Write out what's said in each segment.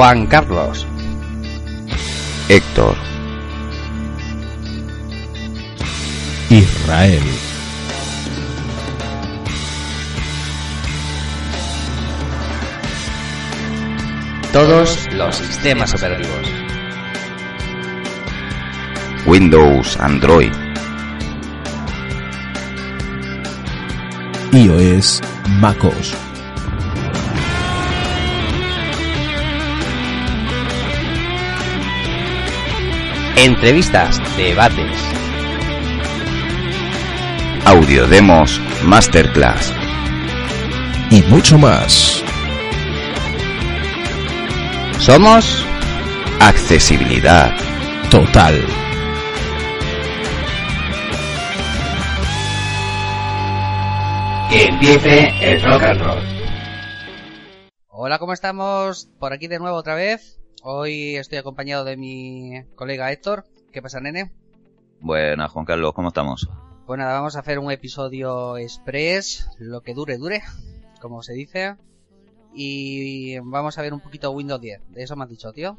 Juan Carlos, Héctor, Israel, todos los sistemas operativos. Windows, Android, iOS, MacOS. Entrevistas, debates, audio demos, masterclass. y mucho más. somos Accesibilidad. Total. que empiece el rock and roll. Hola, ¿cómo estamos? Por aquí de nuevo otra vez. Hoy estoy acompañado de mi colega Héctor. ¿Qué pasa, nene? Buenas, Juan Carlos, ¿cómo estamos? Pues nada, vamos a hacer un episodio express, lo que dure, dure, como se dice. Y vamos a ver un poquito Windows 10. De eso me has dicho, tío.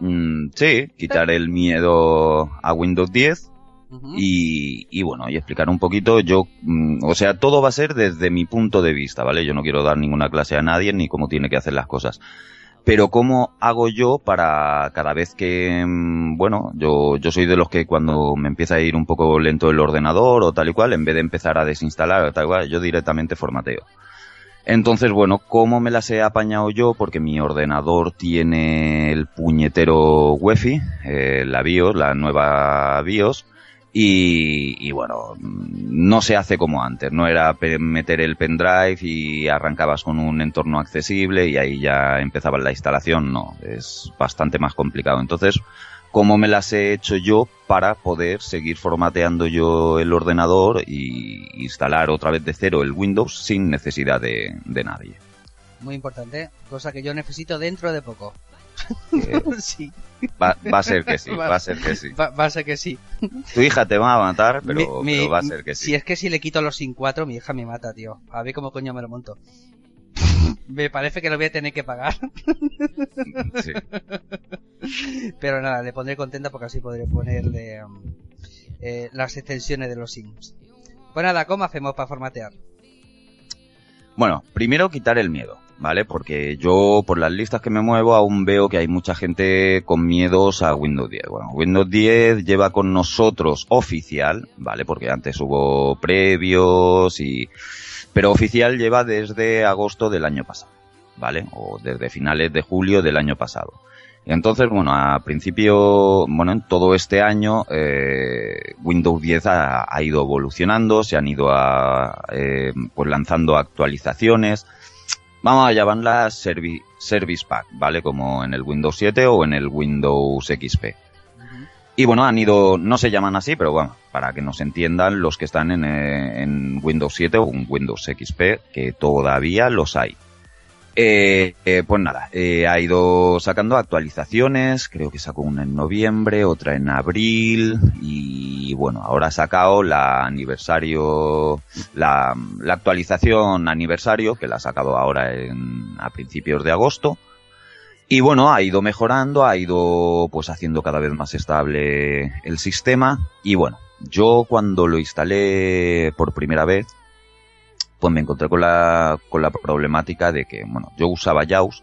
Mm, sí, quitar el miedo a Windows 10 Ujú. y, y bueno, y explicar un poquito, yo, mm, o sea, todo va a ser desde mi punto de vista, ¿vale? Yo no quiero dar ninguna clase a nadie ni cómo tiene que hacer las cosas. Pero cómo hago yo para cada vez que, mm, bueno, yo, yo soy de los que cuando me empieza a ir un poco lento el ordenador o tal y cual, en vez de empezar a desinstalar o tal y cual, yo directamente formateo. Entonces, bueno, ¿cómo me las he apañado yo? Porque mi ordenador tiene el puñetero UEFI, eh, la BIOS, la nueva BIOS, y, y bueno, no se hace como antes, no era meter el pendrive y arrancabas con un entorno accesible y ahí ya empezaba la instalación, no, es bastante más complicado. Entonces, ¿cómo me las he hecho yo para poder seguir formateando yo el ordenador y instalar otra vez de cero el Windows sin necesidad de, de nadie? Muy importante, cosa que yo necesito dentro de poco. Eh, sí, va, va a ser que sí, va a ser que sí. va, va a ser que sí. Tu hija te va a matar, pero, Mi- mi- pero va a ser que sí. Si es que si le quito los sin 4, mi hija me mata, tío. A ver cómo coño me lo monto. me parece que lo voy a tener que pagar. Sí. Pero nada, le pondré contenta porque así podré ponerle um, eh, las extensiones de los sims. Pues nada, ¿cómo hacemos para formatear? Bueno, primero quitar el miedo, ¿vale? Porque yo por las listas que me muevo aún veo que hay mucha gente con miedos a Windows 10. Bueno, Windows 10 lleva con nosotros oficial, ¿vale? Porque antes hubo previos y... Pero oficial lleva desde agosto del año pasado, ¿vale? O desde finales de julio del año pasado. Y entonces, bueno, a principio, bueno, en todo este año, eh, Windows 10 ha, ha ido evolucionando, se han ido a, eh, pues lanzando actualizaciones. Vamos a llamarlas servi- Service Pack, ¿vale? Como en el Windows 7 o en el Windows XP. Y bueno, han ido, no se llaman así, pero bueno, para que nos entiendan los que están en, eh, en Windows 7 o en Windows XP, que todavía los hay. Eh, eh, pues nada, eh, ha ido sacando actualizaciones, creo que sacó una en noviembre, otra en abril y bueno, ahora ha sacado la aniversario, la, la actualización aniversario que la ha sacado ahora en, a principios de agosto. Y bueno, ha ido mejorando, ha ido pues haciendo cada vez más estable el sistema y bueno, yo cuando lo instalé por primera vez, pues me encontré con la, con la problemática de que, bueno, yo usaba JAWS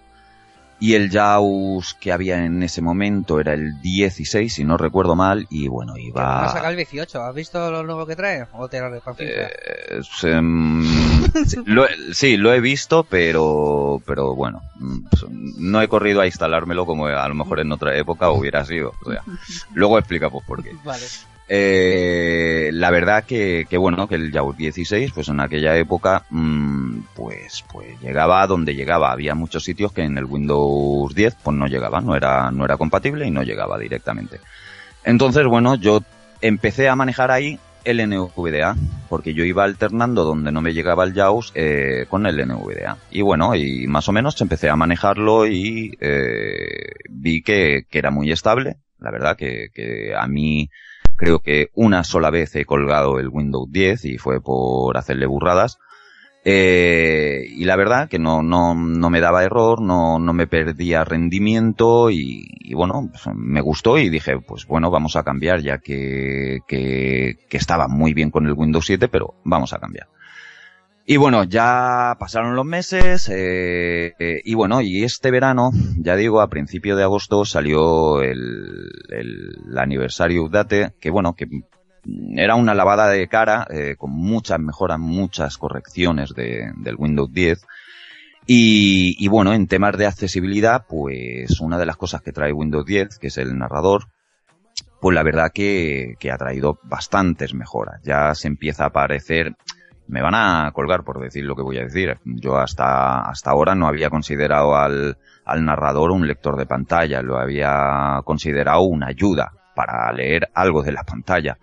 y el JAWS que había en ese momento era el 16, si no recuerdo mal, y bueno, Va a iba... sacar el 18. ¿Has visto lo nuevo que trae? ¿O te lo? Eh, se- mm, sí, lo, he- sí, lo he visto, pero, pero bueno, pues, no he corrido a instalármelo como a lo mejor en otra época hubiera sido. O sea, luego explicamos por qué. Vale. Eh, la verdad que, que, bueno, que el JAWS 16, pues en aquella época, mmm, pues, pues llegaba a donde llegaba. Había muchos sitios que en el Windows 10 pues no llegaba, no era, no era compatible y no llegaba directamente. Entonces, bueno, yo empecé a manejar ahí el NVDA, porque yo iba alternando donde no me llegaba el JAWS eh, con el NVDA. Y bueno, y más o menos empecé a manejarlo y eh, vi que, que, era muy estable. La verdad que, que a mí creo que una sola vez he colgado el Windows 10 y fue por hacerle burradas. Eh, y la verdad que no, no, no me daba error, no, no me perdía rendimiento y, bueno, pues me gustó y dije, pues bueno, vamos a cambiar ya que, que, que estaba muy bien con el Windows 7, pero vamos a cambiar. Y bueno, ya pasaron los meses eh, eh, y bueno, y este verano, ya digo, a principio de agosto salió el, el, aniversario update, que bueno, que era una lavada de cara eh, con muchas mejoras, muchas correcciones de, del Windows 10. Y, y, bueno, en temas de accesibilidad, pues una de las cosas que trae Windows 10, que es el narrador, pues la verdad que, que ha traído bastantes mejoras. Ya se empieza a aparecer, me van a colgar por decir lo que voy a decir. Yo hasta, hasta ahora no había considerado al, al narrador un lector de pantalla, lo había considerado una ayuda para leer algo de la pantalla.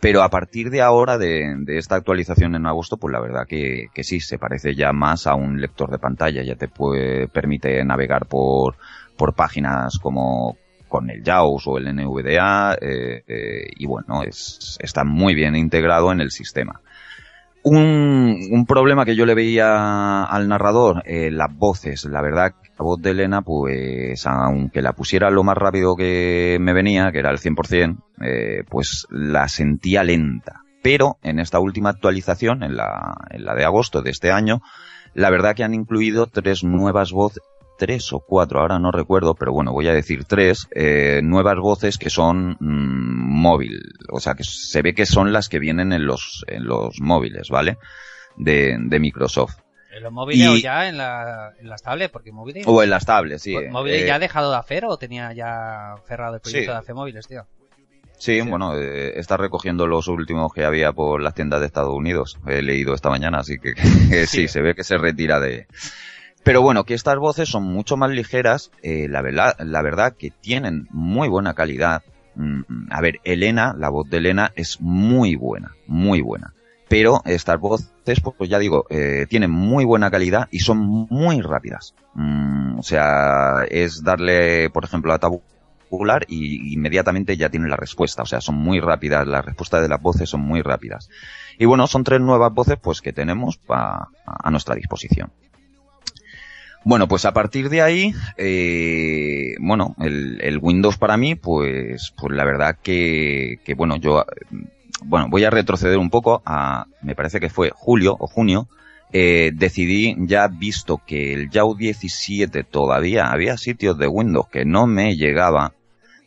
Pero a partir de ahora, de, esta actualización en agosto, pues la verdad que, que, sí, se parece ya más a un lector de pantalla. Ya te puede, permite navegar por, por páginas como con el JAWS o el NVDA, eh, eh, y bueno, es, está muy bien integrado en el sistema. Un, un, problema que yo le veía al narrador, eh, las voces. La verdad, la voz de Elena, pues, aunque la pusiera lo más rápido que me venía, que era el 100%, eh, pues la sentía lenta. Pero en esta última actualización, en la, en la de agosto de este año, la verdad que han incluido tres nuevas voces, tres o cuatro, ahora no recuerdo, pero bueno, voy a decir tres, eh, nuevas voces que son mmm, móvil, o sea, que se ve que son las que vienen en los, en los móviles, ¿vale? De, de Microsoft. ¿En los móviles y... o ya en, la, en, las tablets? Porque móviles... O en las tablets, sí. ¿Móviles eh, ya ha dejado de hacer o tenía ya cerrado el proyecto sí. de hacer móviles, tío? Sí, sí, bueno, eh, está recogiendo los últimos que había por las tiendas de Estados Unidos. He leído esta mañana, así que, que sí, se ve que se retira de, pero bueno, que estas voces son mucho más ligeras, eh, la, verdad, la verdad que tienen muy buena calidad. Mm, a ver, Elena, la voz de Elena es muy buena, muy buena. Pero estas voces, pues ya digo, eh, tienen muy buena calidad y son muy rápidas. Mm, o sea, es darle, por ejemplo, a tabular y inmediatamente ya tiene la respuesta. O sea, son muy rápidas, las respuestas de las voces son muy rápidas. Y bueno, son tres nuevas voces pues que tenemos a nuestra disposición. Bueno, pues a partir de ahí, eh, bueno, el, el, Windows para mí, pues, pues la verdad que, que, bueno, yo, bueno, voy a retroceder un poco a, me parece que fue julio o junio, eh, decidí, ya visto que el YAU 17 todavía había sitios de Windows que no me llegaba,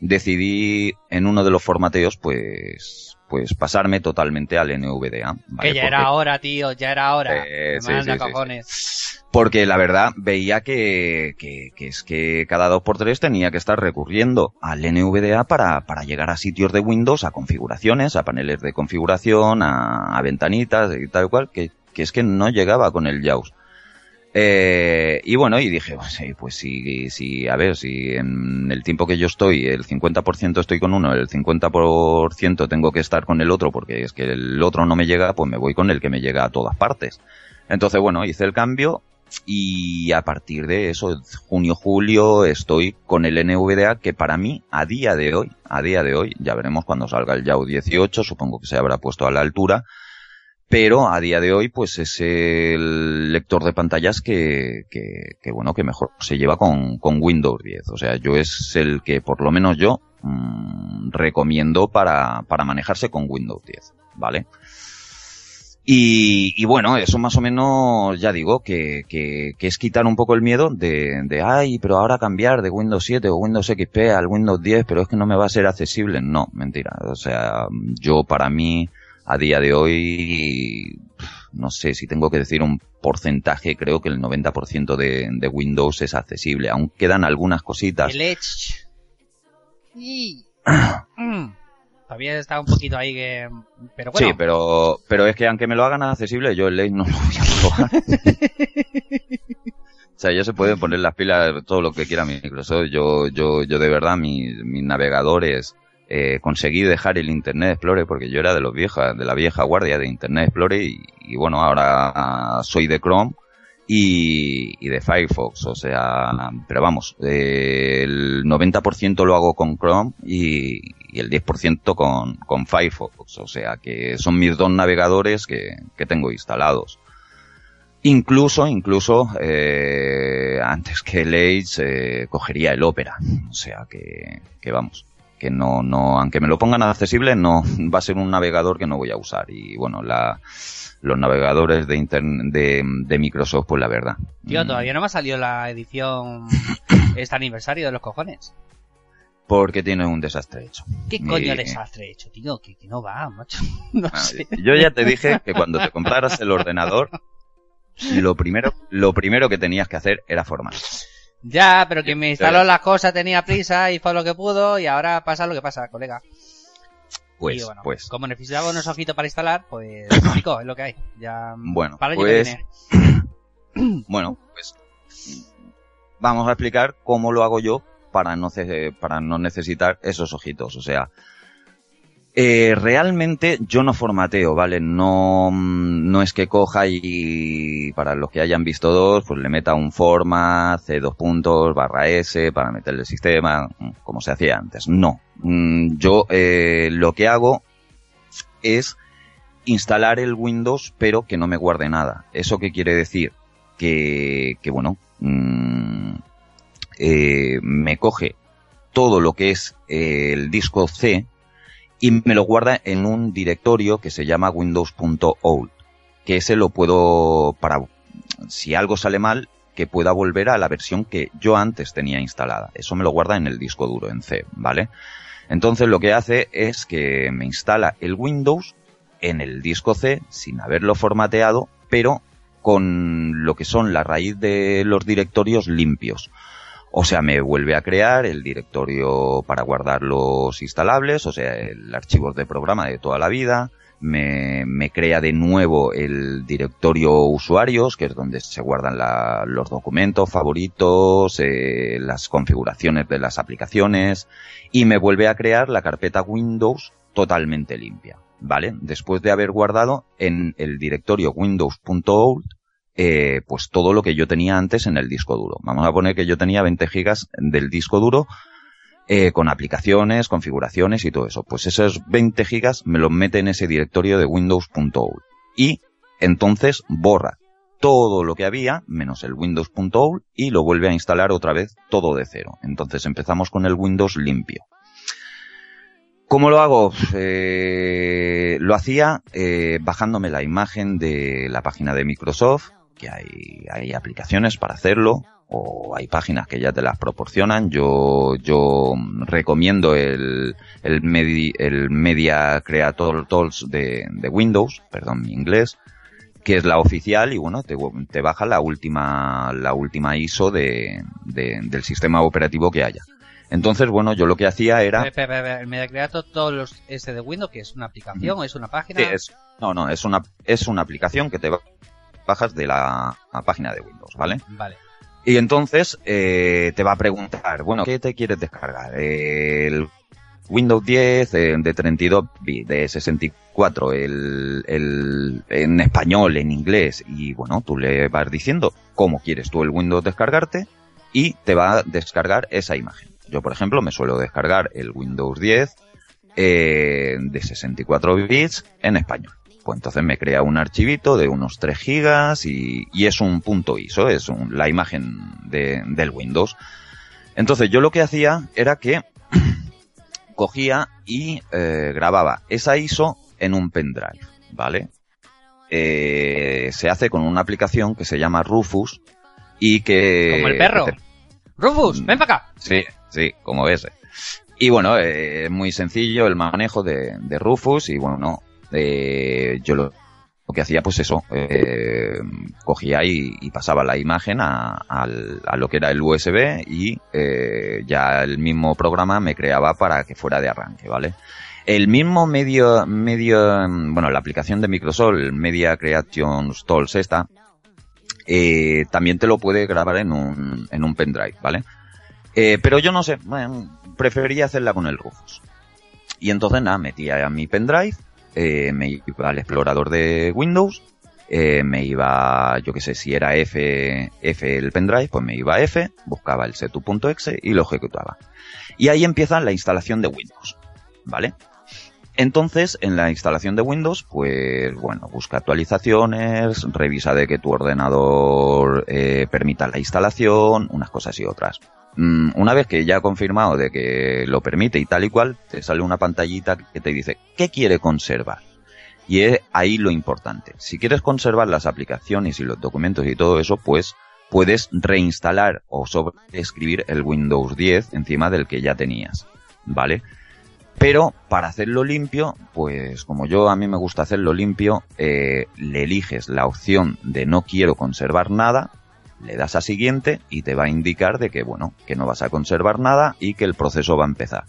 decidí en uno de los formateos, pues, pues pasarme totalmente al NVDA. ¿vale? Que ya Porque, era hora, tío, ya era hora. Eh, sí, sí, cojones. Sí, Porque la verdad veía que, que, que, es que cada dos por tres tenía que estar recurriendo al NVDA para, para llegar a sitios de Windows, a configuraciones, a paneles de configuración, a, a ventanitas y tal cual, que, que es que no llegaba con el JAWS. Eh, y bueno, y dije, pues, pues sí, sí, a ver, si en el tiempo que yo estoy, el 50% estoy con uno, el 50% tengo que estar con el otro, porque es que el otro no me llega, pues me voy con el que me llega a todas partes. Entonces, bueno, hice el cambio y a partir de eso, junio, julio, estoy con el NVDA que para mí, a día de hoy, a día de hoy, ya veremos cuando salga el YAU 18, supongo que se habrá puesto a la altura, pero a día de hoy pues es el lector de pantallas que, bueno que mejor se lleva con, Windows 10 o sea yo es el que por lo menos yo mmm, recomiendo para, para manejarse con Windows 10 vale y, bueno, eso más o menos, ya digo, que, que, que, es quitar un poco el miedo de, de, ay, pero ahora cambiar de Windows 7 o Windows XP al Windows 10, pero es que no me va a ser accesible. No, mentira. O sea, yo para mí, a día de hoy, no sé si tengo que decir un porcentaje, creo que el 90% de, de Windows es accesible. Aún quedan algunas cositas. El Edge. Y... todavía está un poquito ahí que... Pero bueno. Sí, pero, pero es que aunque me lo hagan accesible, yo el ley no lo voy a probar. o sea, ya se pueden poner las pilas todo lo que quiera Microsoft. Yo, yo, yo de verdad, mis mi navegadores, eh, conseguí dejar el Internet Explorer porque yo era de los viejas, de la vieja guardia de Internet Explorer y, bueno, ahora soy de Chrome y, y, de Firefox, o sea, pero vamos, eh, el 90% lo hago con Chrome y, y el 10% con, con Firefox, o sea que son mis dos navegadores que, que tengo instalados. Incluso, incluso, eh, antes que el Edge, eh, cogería el Opera, o sea que, que vamos que no, no, aunque me lo pongan accesible, no va a ser un navegador que no voy a usar. Y bueno, la, los navegadores de, de, de, Microsoft, pues la verdad. Tío, todavía no me ha salido la edición este aniversario de los cojones. Porque tiene un desastre hecho. ¿Qué coño y... desastre hecho, tío? Que, que no va, macho. No Ah, sé. Yo ya te dije que cuando te compraras el ordenador, lo primero, lo primero que tenías que hacer era formar. Ya, pero quien me instaló las cosas tenía prisa y fue lo que pudo y ahora pasa lo que pasa, colega. Pues, y bueno, pues. como necesitaba unos ojitos para instalar, pues, chico, es lo que hay. Ya, Bueno, para pues, bueno, pues vamos a explicar cómo lo hago yo para no, para no necesitar esos ojitos. O sea, eh, realmente yo no formateo, ¿vale? No, mm, no es que coja y para los que hayan visto dos, pues le meta un format, C dos puntos, barra S, para meterle el sistema, mm, como se hacía antes. No. Mm, Yo eh, lo que hago es instalar el Windows, pero que no me guarde nada. ¿Eso qué quiere decir? Que, que bueno, eh, me coge todo lo que es eh, el disco C y me lo guarda en un directorio que se llama windows.old, que ese lo puedo, para, si algo sale mal, que pueda volver a la versión que yo antes tenía instalada. Eso me lo guarda en el disco duro, en C, ¿vale? Entonces lo que hace es que me instala el Windows en el disco C sin haberlo formateado, pero con lo que son la raíz de los directorios limpios. O sea, me vuelve a crear el directorio para guardar los instalables, o sea, el archivo de programa de toda la vida. Me, me crea de nuevo el directorio usuarios, que es donde se guardan la- los documentos favoritos, eh, las configuraciones de las aplicaciones, y me vuelve a crear la carpeta Windows totalmente limpia, ¿vale? Después de haber guardado en el directorio windows.old eh, pues todo lo que yo tenía antes en el disco duro. Vamos a poner que yo tenía 20 gigas del disco duro eh, con aplicaciones, configuraciones y todo eso. Pues esos 20 gigas me los mete en ese directorio de windows.old y entonces borra todo lo que había menos el windows.old y lo vuelve a instalar otra vez todo de cero. Entonces empezamos con el Windows limpio. ¿Cómo lo hago? Eh, lo hacía eh, bajándome la imagen de la página de Microsoft, que hay, hay aplicaciones para hacerlo, o hay páginas que ya te las proporcionan. Yo, yo recomiendo el, el, Medi- el Media Creator Tools de, de Windows, perdón mi inglés, que es la oficial y bueno, te, te baja la última, la última ISO de, de- del sistema operativo que haya. Entonces, bueno, yo lo que hacía era... El Media Creator, todos los S de Windows, que es una aplicación, o es una página. Sí, es, no, no, es una, es una aplicación que te ba- bajas de la, la página de Windows, ¿vale? Vale. Y entonces eh, te va a preguntar, bueno, ¿qué te quieres descargar? El Windows 10 eh, de 32 bits, de 64, el, el, en español, en inglés, y bueno, tú le vas diciendo cómo quieres tú el Windows descargarte y te va a descargar esa imagen. Yo, por ejemplo, me suelo descargar el Windows 10 eh, de 64 bits en español. Pues entonces me crea un archivito de unos 3 gigas y, y es un punto ISO, es un- la imagen de- del Windows. Entonces yo lo que hacía era que cogía y eh, grababa esa ISO en un pendrive, ¿vale? Eh, se hace con una aplicación que se llama Rufus y que... Como el perro. te- Rufus, ven para acá. Sí, sí, como ves. Y bueno, eh, es muy sencillo el manejo de, de Rufus y bueno, eh, yo lo, lo que hacía pues eso, eh, cogía y, pasaba la imagen a, lo que era el USB y eh, ya el mismo programa me creaba para que fuera de arranque, ¿vale? El mismo medio, medio, bueno, la aplicación de Microsoft, Media Creation Tools esta, también te lo puede grabar en un, en un pendrive, ¿vale? Pero yo no sé, bueno, prefería hacerla con el Rufus. Y entonces nada, metía a mi pendrive, eh, me iba al explorador de Windows, eh, me iba, yo que sé, si era F, F el pendrive, pues me iba a F, buscaba el setu.exe y lo ejecutaba. Y ahí empieza la instalación de Windows, ¿vale? Entonces, en la instalación de Windows, pues bueno, busca actualizaciones, revisa de que tu ordenador eh, permita la instalación, unas cosas y otras. Mm, una vez que ya ha confirmado de que lo permite y tal y cual, te sale una pantallita que te dice qué quiere conservar. Y es ahí lo importante. Si quieres conservar las aplicaciones y los documentos y todo eso, pues puedes reinstalar o sobreescribir el Windows 10 encima del que ya tenías. ¿Vale? Pero para hacerlo limpio, pues como yo a mí me gusta hacerlo limpio, eh, le eliges la opción de no quiero conservar nada, le das a siguiente y te va a indicar de que bueno, que no vas a conservar nada y que el proceso va a empezar.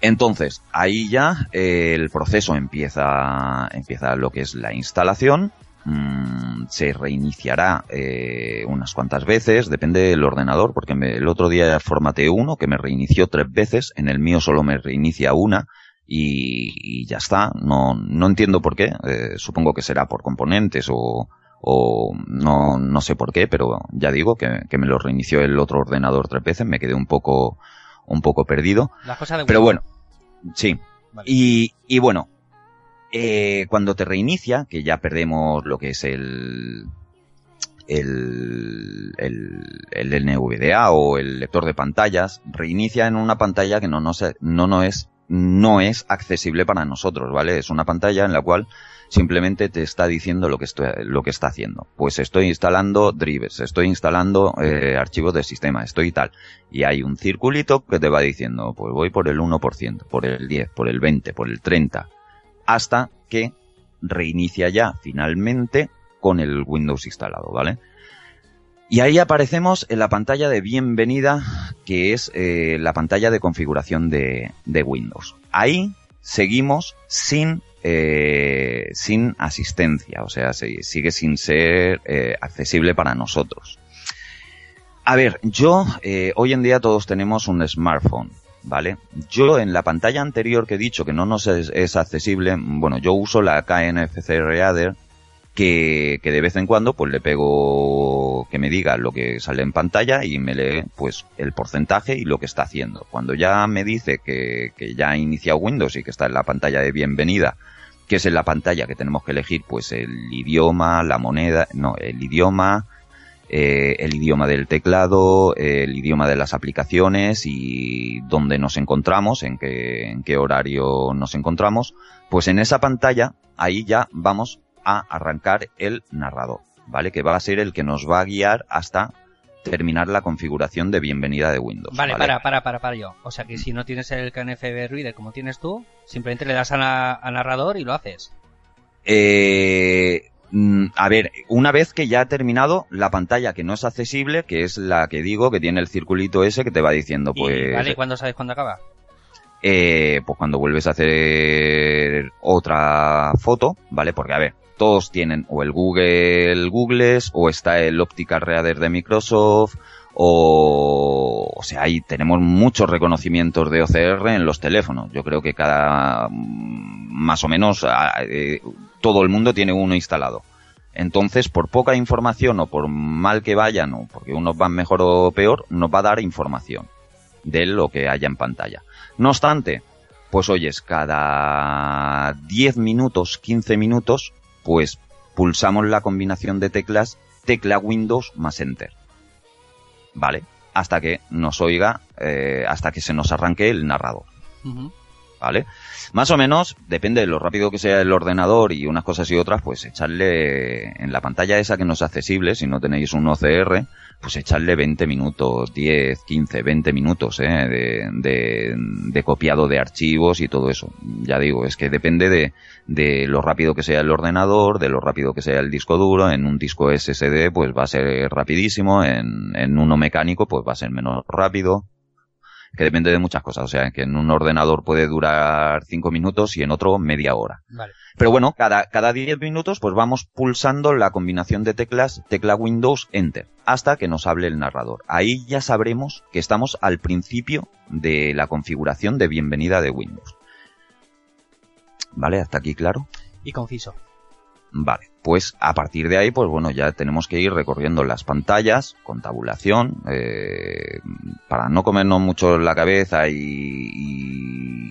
Entonces, ahí ya eh, el proceso empieza, empieza lo que es la instalación, Mm, se reiniciará eh, unas cuantas veces, depende del ordenador, porque el otro día formateé uno que me reinició tres veces, en el mío solo me reinicia una y, ya está. No, no entiendo por qué, eh, supongo que será por componentes o, o no, no sé por qué, pero ya digo que, que, me lo reinició el otro ordenador tres veces, me quedé un poco, un poco perdido. pero bueno, sí. Y, y bueno, eh, cuando te reinicia, que ya perdemos lo que es el, el, el, NVDA o el lector de pantallas, reinicia en una pantalla que no, no, no, no, es, no es accesible para nosotros, ¿vale? Es una pantalla en la cual simplemente te está diciendo lo que, está haciendo. Pues estoy instalando drivers, estoy instalando eh, archivos de sistema, estoy tal. Y hay un circulito que te va diciendo, pues voy por el 1%, por el 10, por el 20, por el 30 hasta que reinicia ya finalmente con el Windows instalado, ¿vale? Y ahí aparecemos en la pantalla de bienvenida, que es eh, la pantalla de configuración de, Windows. Ahí seguimos sin, eh, sin asistencia, o sea, sigue sin ser eh, accesible para nosotros. A ver, yo, hoy en día todos tenemos un smartphone, ¿vale? Yo en la pantalla anterior que he dicho que no nos es, accesible, bueno, yo uso la KNFC Reader que, que, de vez en cuando pues le pego que me diga lo que sale en pantalla y me lee pues el porcentaje y lo que está haciendo. Cuando ya me dice que, que ya ha iniciado Windows y que está en la pantalla de bienvenida, que es en la pantalla que tenemos que elegir pues el idioma, la moneda, no, el idioma, eh, el idioma del teclado, el idioma de las aplicaciones y dónde nos encontramos, en qué, en qué horario nos encontramos, pues en esa pantalla ahí ya vamos a arrancar el narrador, ¿vale? Que va a ser el que nos va a guiar hasta terminar la configuración de bienvenida de Windows. Vale, para, para, para, para yo. O sea que si no tienes el KNFB Reader como tienes tú, simplemente le das a, a narrador y lo haces. Eh, Mm, a ver, una vez que ya ha terminado la pantalla que no es accesible, que es la que digo, que tiene el circulito ese que te va diciendo, pues... ¿Vale? ¿Y cuándo sabes cuándo acaba? Eh, pues cuando vuelves a hacer otra foto, ¿vale? Porque, a ver, todos tienen o el Google Googles, o está el Optical Reader de Microsoft, o, o sea, ahí tenemos muchos reconocimientos de OCR en los teléfonos. Yo creo que cada, mm, más o menos, eh, todo el mundo tiene uno instalado. Entonces, por poca información o por mal que vayan o porque unos van mejor o peor, nos va a dar información de lo que haya en pantalla. No obstante, pues oyes, cada 10 minutos, 15 minutos, pues pulsamos la combinación de teclas tecla Windows más Enter. ¿Vale? Hasta que nos oiga, eh, hasta que se nos arranque el narrador. ¿vale? Más o menos, depende de lo rápido que sea el ordenador y unas cosas y otras, pues echarle en la pantalla esa que no es accesible, si no tenéis un OCR, pues echarle 20 minutos, 10, 15, 20 minutos ¿eh? de, copiado de archivos y todo eso. Ya digo, es que depende de, de lo rápido que sea el ordenador, de lo rápido que sea el disco duro. En un disco SSD pues va a ser rapidísimo, en, en uno mecánico pues va a ser menos rápido que depende de muchas cosas. O sea, que en un ordenador puede durar 5 minutos y en otro media hora. Vale. Pero bueno, cada, cada 10 minutos pues vamos pulsando la combinación de teclas, tecla Windows, Enter, hasta que nos hable el narrador. Ahí ya sabremos que estamos al principio de la configuración de bienvenida de Windows. ¿Vale? ¿Hasta aquí claro? Y conciso. Vale, pues a partir de ahí, pues bueno, ya tenemos que ir recorriendo las pantallas con tabulación, eh, para no comernos mucho la cabeza y,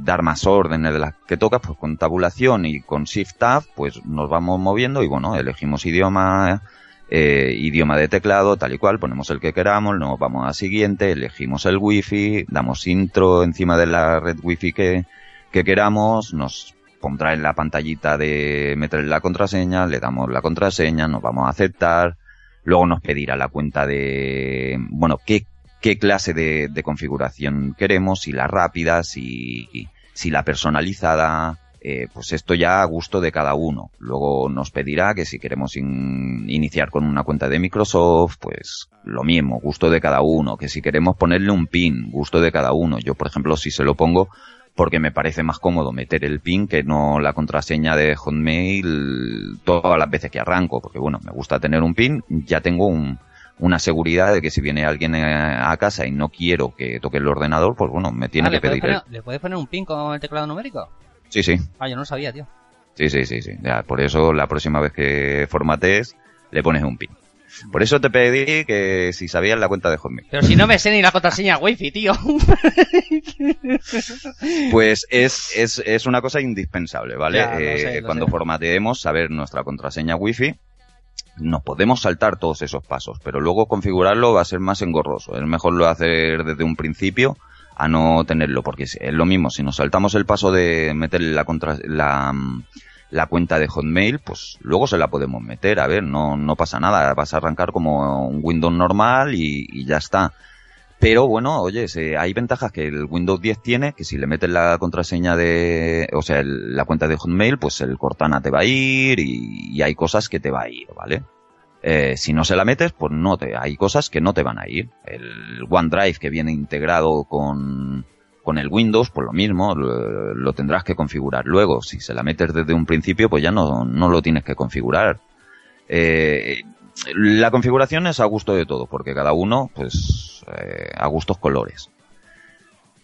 dar más órdenes de las que toca, pues con tabulación y con Shift Tab, pues nos vamos moviendo y bueno, elegimos idioma, eh, idioma de teclado, tal y cual, ponemos el que queramos, nos vamos a siguiente, elegimos el wifi, damos intro encima de la red wifi que, que queramos, nos pondrá en la pantallita de meter la contraseña, le damos la contraseña, nos vamos a aceptar, luego nos pedirá la cuenta de, bueno, qué, qué clase de, de configuración queremos, si la rápida, si, si la personalizada, eh, pues esto ya a gusto de cada uno. Luego nos pedirá que si queremos in, iniciar con una cuenta de Microsoft, pues lo mismo, gusto de cada uno. Que si queremos ponerle un pin, gusto de cada uno. Yo, por ejemplo, si se lo pongo, porque me parece más cómodo meter el pin que no la contraseña de Hotmail todas las veces que arranco, porque bueno, me gusta tener un pin, ya tengo un, una seguridad de que si viene alguien a casa y no quiero que toque el ordenador, pues bueno, me tiene Ah, que ¿le, puedes pedir el... ¿Le puedes poner un pin con el teclado numérico? Sí, sí, Ah, yo no lo sabía, tío. sí, sí, sí, sí. Ya, por eso la próxima vez que formatees, le pones un pin. Por eso te pedí que si sabías la cuenta de Hotmail. Pero si no me sé ni la contraseña wifi, tío. Pues es, es, es una cosa indispensable, ¿vale? Ya, lo Eh, sé, lo cuando sé. formateemos, saber nuestra contraseña wifi, nos podemos saltar todos esos pasos, pero luego configurarlo va a ser más engorroso. Es mejor lo hacer desde un principio a no tenerlo, porque es es lo mismo, si nos saltamos el paso de meter la, contra, la, mm, la cuenta de Hotmail, pues luego se la podemos meter, a ver, no, no pasa nada, vas a arrancar como un Windows normal y, ya está. Pero bueno, oye, hay ventajas que el Windows 10 tiene, que si le metes la contraseña de, o sea, la cuenta de Hotmail, pues el Cortana te va a ir y, y hay cosas que te va a ir, ¿vale? Eh, si no se la metes, pues no te, hay cosas que no te van a ir. El OneDrive que viene integrado con, con el Windows, pues lo mismo, lo, tendrás que configurar luego. Si se la metes desde un principio, pues ya no, no lo tienes que configurar. Eh, la configuración es a gusto de todo, porque cada uno, pues, eh, a gustos colores.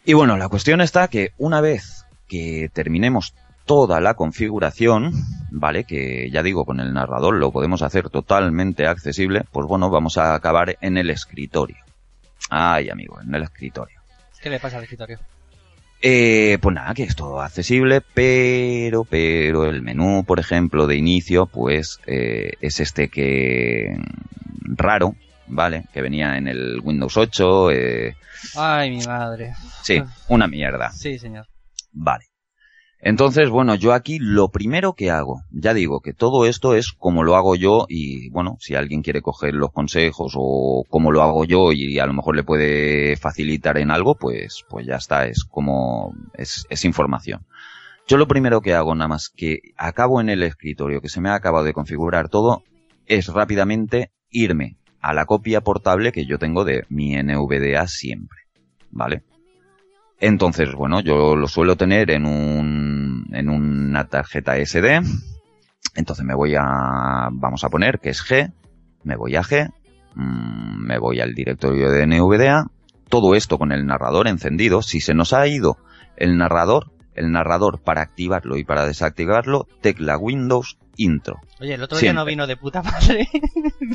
Y bueno, la cuestión está que una vez que terminemos toda la configuración, ¿vale? Que ya digo, con el narrador lo podemos hacer totalmente accesible, pues bueno, vamos a acabar en el escritorio. Ay, amigo, en el escritorio. ¿Qué le pasa al escritorio? Eh, pues nada, que es todo accesible, pero, pero el menú, por ejemplo, de inicio, pues eh, es este que raro, ¿vale? Que venía en el Windows 8, eh, Ay, mi madre. sí, una mierda, Sí, señor. vale. Entonces, bueno, yo aquí lo primero que hago, ya digo que todo esto es como lo hago yo y bueno, si alguien quiere coger los consejos o como lo hago yo y a lo mejor le puede facilitar en algo, pues, pues ya está, es como, es, es información. Yo lo primero que hago, nada más que acabo en el escritorio, que se me ha acabado de configurar todo, es rápidamente irme a la copia portable que yo tengo de mi NVDA siempre, ¿vale? Entonces, bueno, yo lo suelo tener en un, en una tarjeta SD. Entonces me voy a, vamos a poner que es G, me voy a G, mm, me voy al directorio de NVDA, todo esto con el narrador encendido. Si se nos ha ido el narrador, el narrador para activarlo y para desactivarlo, tecla Windows Intro. Oye, el otro día no vino de puta madre.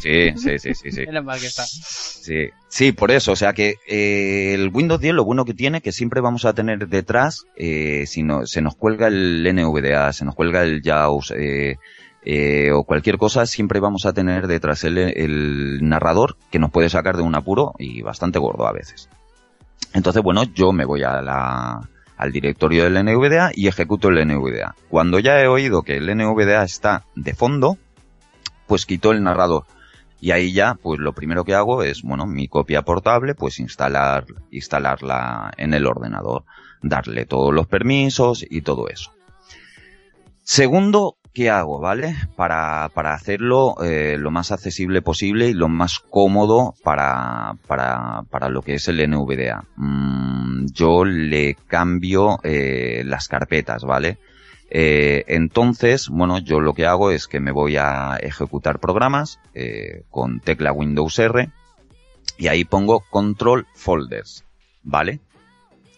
Sí, sí, sí, sí, sí. Menos mal que está. Sí, sí, por eso, o sea que eh, el Windows 10 lo bueno que tiene que siempre vamos a tener detrás, eh, si no, se nos cuelga el NVDA, se nos cuelga el JAWS eh, eh, o cualquier cosa, siempre vamos a tener detrás el, el narrador que nos puede sacar de un apuro y bastante gordo a veces. Entonces, bueno, yo me voy a la, al directorio del NVDA y ejecuto el NVDA. Cuando ya he oído que el NVDA está de fondo, pues quito el narrador. Y ahí ya, pues lo primero que hago es, bueno, mi copia portable, pues instalar, instalarla en el ordenador, darle todos los permisos y todo eso. Segundo ¿qué hago, vale? Para, para hacerlo eh, lo más accesible posible y lo más cómodo para, para, para lo que es el NVDA. Mm, yo le cambio eh, las carpetas, ¿vale? Eh, entonces, bueno, yo lo que hago es que me voy a ejecutar programas eh, con tecla Windows R y ahí pongo control folders, ¿vale?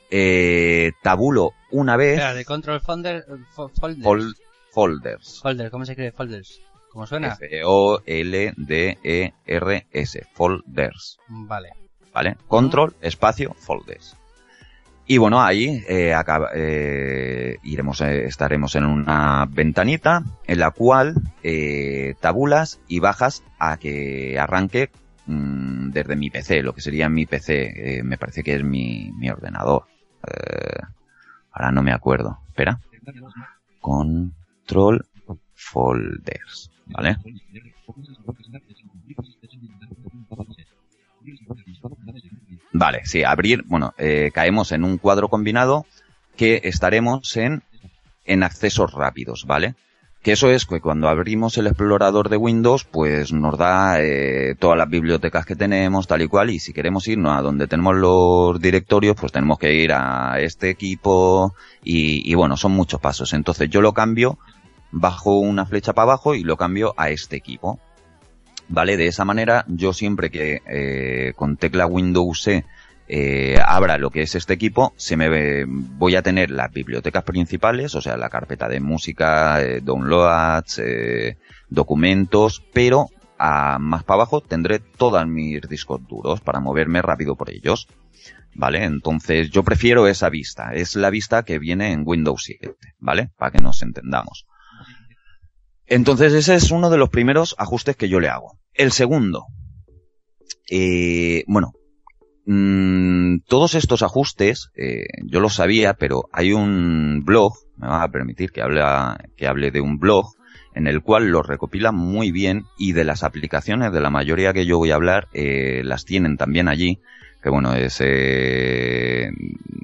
Eh, tabulo una vez. Espera, de control folder, fo- folders. fol- folders. Folder, ¿cómo se escribe folders? ¿Cómo suena? F-O-L-D-E-R-S. Folders. Vale. ¿Vale? Control, espacio, folders. Y bueno, ahí eh, eh, iremos, eh, estaremos en una ventanita en la cual eh, tabulas y bajas a que arranque mm, desde mi PC, lo que sería mi PC. me parece que es mi, mi ordenador. Ahora no me acuerdo. Espera. Control folders. ¿Vale? Vale, sí, abrir, bueno, eh, caemos en un cuadro combinado que estaremos en, en accesos rápidos, ¿vale? Que eso es que cuando abrimos el explorador de Windows, pues nos da eh, todas las bibliotecas que tenemos, tal y cual, y si queremos irnos a donde tenemos los directorios, pues tenemos que ir a este equipo, y, y bueno, son muchos pasos. Entonces yo lo cambio, bajo una flecha para abajo y lo cambio a este equipo. ¿Vale? De esa manera, yo siempre que eh, con tecla Windows C eh, abra lo que es este equipo, se me ve- voy a tener las bibliotecas principales, o sea, la carpeta de música, eh, downloads, eh, documentos, pero a más para abajo tendré todos mis discos duros para moverme rápido por ellos. ¿Vale? Entonces yo prefiero esa vista. Es la vista que viene en Windows 7, ¿vale? Para que nos entendamos. Entonces ese es uno de los primeros ajustes que yo le hago. El segundo, eh, bueno, mm, todos estos ajustes eh, yo los sabía, pero hay un blog, me va a permitir que hable, que hable de un blog en el cual los recopila muy bien y de las aplicaciones de la mayoría que yo voy a hablar eh, las tienen también allí que bueno es eh,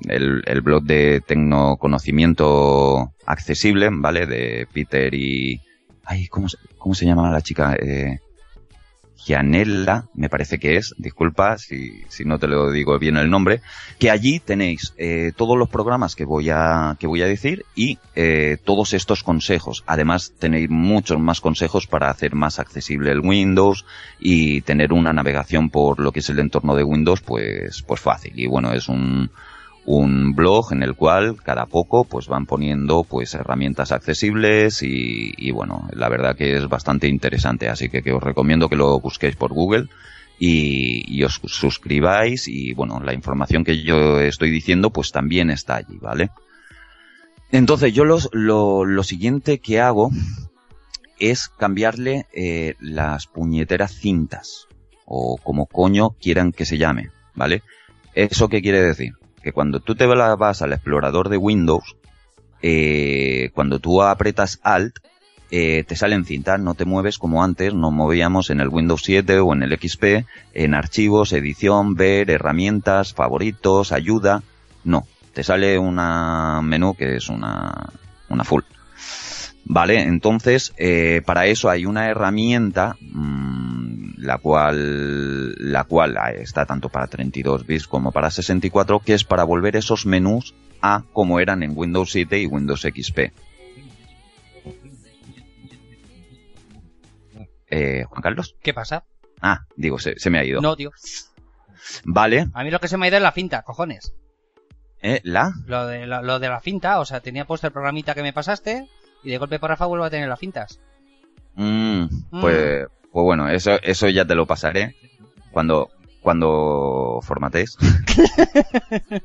el, el blog de tecnoconocimiento accesible vale de Peter y ay cómo cómo se llama la chica eh, Gianella, me parece que es, disculpa si, si no te lo digo bien el nombre, que allí tenéis eh, todos los programas que voy a, que voy a decir y eh, todos estos consejos. Además tenéis muchos más consejos para hacer más accesible el Windows y tener una navegación por lo que es el entorno de Windows pues, pues fácil. Y bueno, es un, un blog en el cual cada poco pues van poniendo pues herramientas accesibles y, y bueno la verdad que es bastante interesante. Así que, os recomiendo que lo busquéis por Google y, y os suscribáis y bueno la información que yo estoy diciendo pues también está allí vale entonces yo los, lo, lo siguiente que hago es cambiarle eh, las puñeteras cintas o como coño quieran que se llame vale eso qué quiere decir que cuando tú te vas al explorador de Windows, eh, cuando tú apretas Alt, eh, te salen cintas, no te mueves como antes, nos movíamos en el Windows 7 o en el XP, en archivos, edición, ver, herramientas, favoritos, ayuda. No, te sale una menú que es una, una full. Vale, entonces eh, para eso hay una herramienta mmm, la cual la cual está tanto para 32 bits como para 64 que es para volver esos menús a como eran en Windows 7 y Windows XP. Eh, Juan Carlos. ¿Qué pasa? Ah, digo, se, se me ha ido. No, tío. Vale. A mí lo que se me ha ido es la cinta, cojones. ¿Eh? ¿La? Lo de la, lo de la cinta, o sea, tenía puesto el programita que me pasaste y de golpe para vuelvo a tener las cintas. Mm, pues, pues bueno, eso, eso ya te lo pasaré cuando, cuando formatees.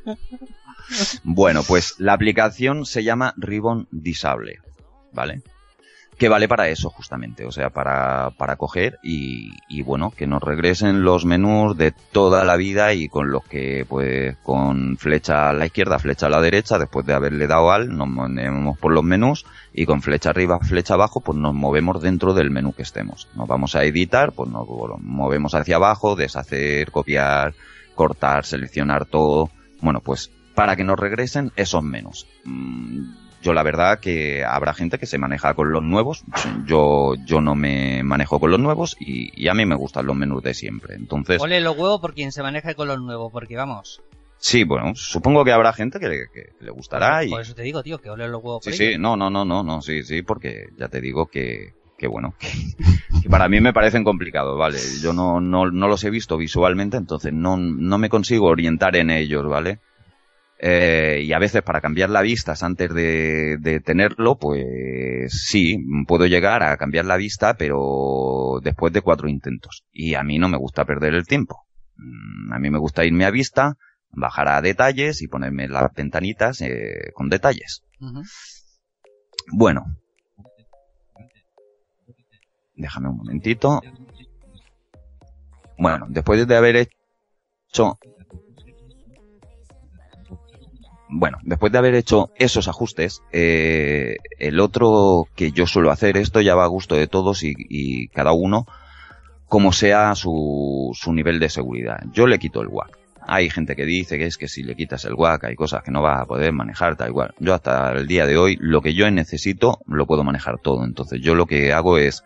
bueno, pues la aplicación se llama Ribbon Disable, ¿vale? Que vale para eso justamente, o sea, para, para coger y, y bueno, que nos regresen los menús de toda la vida y con los que pues con flecha a la izquierda, flecha a la derecha, después de haberle dado al, nos movemos por los menús y con flecha arriba, flecha abajo, pues nos movemos dentro del menú que estemos. Nos vamos a editar, pues nos movemos hacia abajo, deshacer, copiar, cortar, seleccionar todo. Bueno, pues para que nos regresen esos menús. Yo la verdad que habrá gente que se maneja con los nuevos. Yo, yo no me manejo con los nuevos y, a mí me gustan los menús de siempre. Entonces. Ole los huevos por quien se maneja con los nuevos, porque vamos. Sí, bueno, supongo que habrá gente que, le gustará. y... Por eso te digo, tío, que ole los huevos. Sí, sí, no, no, no, no, no, sí, sí, porque ya te digo que, que bueno, que, para mí me parecen complicados, ¿vale? Yo no, no, no los he visto visualmente, entonces no, no me consigo orientar en ellos, ¿vale? Eh, y a veces para cambiar la vista antes de, de, tenerlo, pues sí, puedo llegar a cambiar la vista, pero después de cuatro intentos. Y a mí no me gusta perder el tiempo. Mm, a mí me gusta irme a vista, bajar a detalles y ponerme las ventanitas eh, con detalles. Bueno. Déjame un momentito. Bueno, después de haber hecho bueno, después de haber hecho esos ajustes, eh, el otro que yo suelo hacer, esto ya va a gusto de todos y, cada uno como sea su, su, nivel de seguridad. Yo le quito el WAC. Hay gente que dice que es que si le quitas el WAC hay cosas que no vas a poder manejar tal igual. Yo hasta el día de hoy lo que yo necesito lo puedo manejar todo. Entonces yo lo que hago es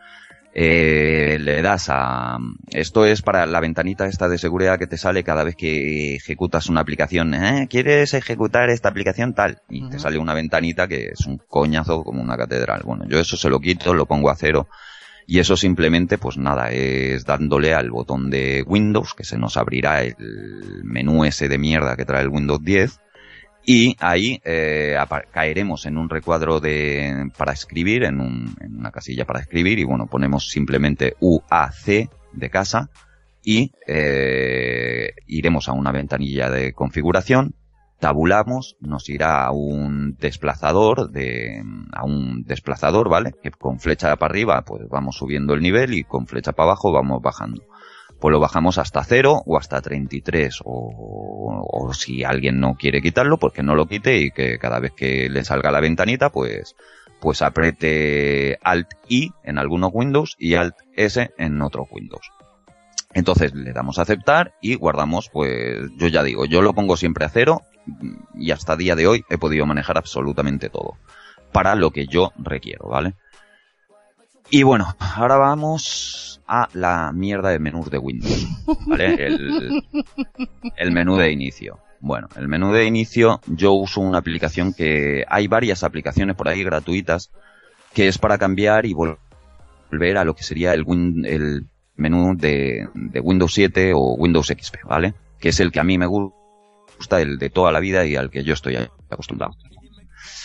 eh, le das a... Esto es para la ventanita esta de seguridad que te sale cada vez que ejecutas una aplicación. ¿Eh? ¿Quieres ejecutar esta aplicación tal? Y te sale una ventanita que es un coñazo como una catedral. Bueno, yo eso se lo quito, lo pongo a cero. Y eso simplemente, pues nada, es dándole al botón de Windows, que se nos abrirá el menú ese de mierda que trae el Windows 10 y ahí eh, caeremos en un recuadro de para escribir, en, una casilla para escribir y bueno, ponemos simplemente UAC de casa y eh, iremos a una ventanilla de configuración, tabulamos, nos irá a un desplazador de a un desplazador, ¿vale? Que con flecha para arriba pues vamos subiendo el nivel y con flecha para abajo vamos bajando pues lo bajamos hasta 0 o hasta 33 o, o si alguien no quiere quitarlo pues que no lo quite y que cada vez que le salga la ventanita pues pues apriete Alt I en algunos Windows y Alt S en otros Windows. Entonces le damos a aceptar y guardamos, pues yo ya digo, yo lo pongo siempre a cero y hasta día de hoy he podido manejar absolutamente todo para lo que yo requiero, ¿vale? Y bueno, ahora vamos a la mierda de menús de Windows, ¿vale? El, menú de inicio. Bueno, el menú de inicio yo uso una aplicación que hay varias aplicaciones por ahí gratuitas que es para cambiar y volver a lo que sería el, el menú de, de, Windows 7 o Windows XP, ¿vale? Que es el que a mí me gusta, el de toda la vida y al que yo estoy acostumbrado.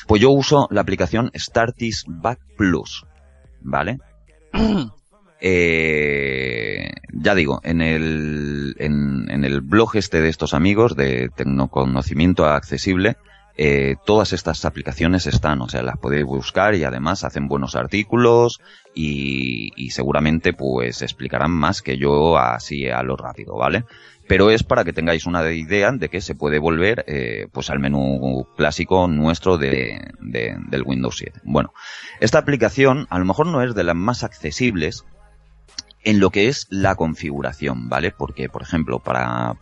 Pues yo uso la aplicación Startis Back Plus. ¿Vale? eh, ya digo, en el, en, el blog este de estos amigos de Tecnoconocimiento Accesible, eh, todas estas aplicaciones están, o sea, las podéis buscar y además hacen buenos artículos y, y seguramente pues explicarán más que yo así a lo rápido, ¿vale? Pero es para que tengáis una idea de que se puede volver eh, pues al menú clásico nuestro de, del Windows 7. Bueno, esta aplicación a lo mejor no es de las más accesibles en lo que es la configuración, ¿vale? Porque, por ejemplo, para,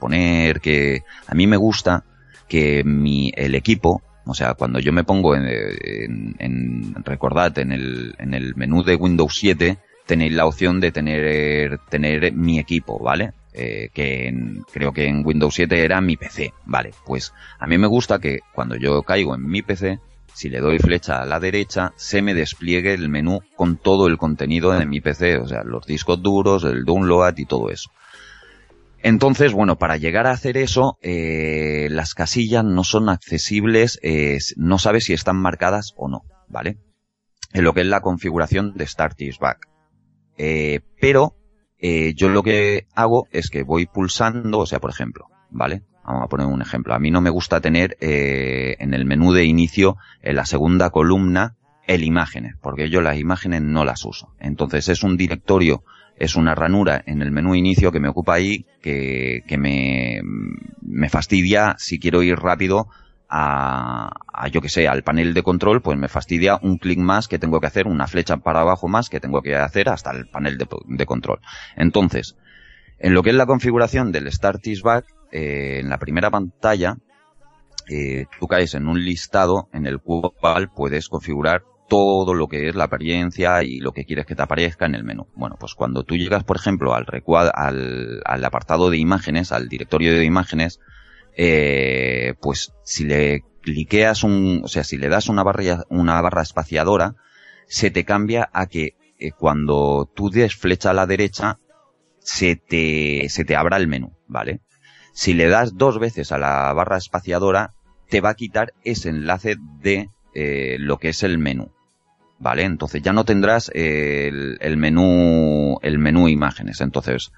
poner que a mí me gusta que mi, el equipo, o sea, cuando yo me pongo en, en, en recordad, en el, en el menú de Windows 7, tenéis la opción de tener, tener mi equipo, ¿vale? Eh, que creo que en Windows 7 era mi PC. Vale, pues a mí me gusta que cuando yo caigo en mi PC, si le doy flecha a la derecha, se me despliegue el menú con todo el contenido de mi PC, o sea, los discos duros, el download y todo eso. Entonces, bueno, para llegar a hacer eso, eh, las casillas no son accesibles, eh, no sabes si están marcadas o no, ¿vale? En lo que es la configuración de Start Back. pero eh, yo lo que hago es que voy pulsando, o sea, por ejemplo, ¿vale? Vamos a poner un ejemplo. A mí no me gusta tener eh, en el menú de inicio, en la segunda columna, el imágenes, porque yo las imágenes no las uso. Entonces es un directorio, es una ranura en el menú inicio que me ocupa ahí, que, que me, me fastidia si quiero ir rápido a, yo que sé, al panel de control, pues me fastidia un clic más que tengo que hacer, una flecha para abajo más que tengo que hacer hasta el panel de, control. Entonces, en lo que es la configuración del Start Back, eh, en la primera pantalla, eh, tú caes en un listado en el cual puedes configurar todo lo que es la apariencia y lo que quieres que te aparezca en el menú. Bueno, pues cuando tú llegas, por ejemplo, al, al, al apartado de imágenes, al directorio de imágenes, eh, pues si le cliqueas un, o sea, si le das una barra, una barra espaciadora, se te cambia a que eh, cuando tú des flecha a la derecha, se te, se te abra el menú, ¿vale? Si le das dos veces a la barra espaciadora, te va a quitar ese enlace de eh, lo que es el menú. ¿Vale? Entonces ya no tendrás el, el, menú, el menú imágenes. Entonces,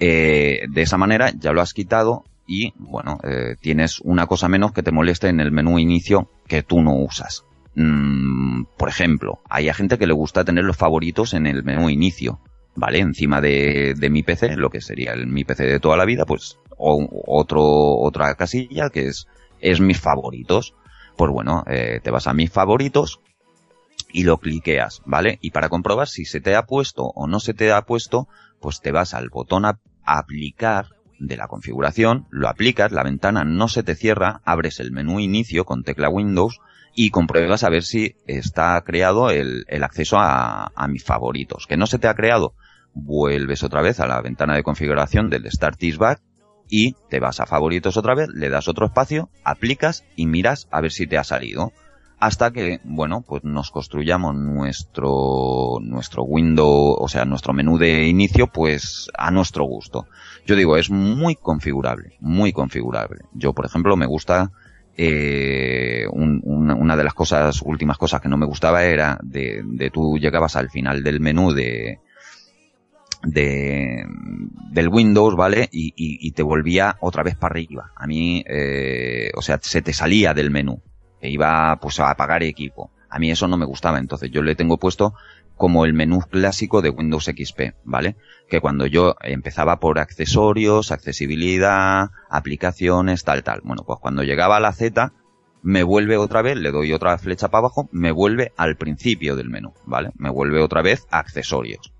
eh, de esa manera ya lo has quitado y, bueno, eh, tienes una cosa menos que te moleste en el menú inicio que tú no usas. Mm, por ejemplo, hay a gente que le gusta tener los favoritos en el menú inicio. ¿Vale? Encima de, mi PC, lo que sería el, mi PC de toda la vida, pues o, otro, otra casilla que es, es mis favoritos. Pues bueno, eh, te vas a mis favoritos y lo cliqueas, ¿vale? Y para comprobar si se te ha puesto o no se te ha puesto, pues te vas al botón a aplicar de la configuración, lo aplicas, la ventana no se te cierra, abres el menú inicio con tecla Windows y compruebas a ver si está creado el, acceso a, a, mis favoritos. Que no se te ha creado, vuelves otra vez a la ventana de configuración del Start is Back y te vas a favoritos otra vez, le das otro espacio, aplicas y miras a ver si te ha salido. Hasta que, bueno, pues nos construyamos nuestro, nuestro window, o sea, nuestro menú de inicio, pues a nuestro gusto. Yo digo, es muy configurable, muy configurable. Yo, por ejemplo, me gusta, eh, un, una, una, de las cosas, últimas cosas que no me gustaba era de, de tú llegabas al final del menú de, de, del Windows, ¿vale? Y, y, te volvía otra vez para arriba. A mí, eh, o sea, se te salía del menú. E iba, pues, a apagar equipo. A mí eso no me gustaba, entonces yo le tengo puesto como el menú clásico de Windows XP, ¿vale? Que cuando yo empezaba por accesorios, accesibilidad, aplicaciones, tal, tal. Bueno, pues cuando llegaba a la Z, me vuelve otra vez, le doy otra flecha para abajo, me vuelve al principio del menú, ¿vale? Me vuelve otra vez a accesorios.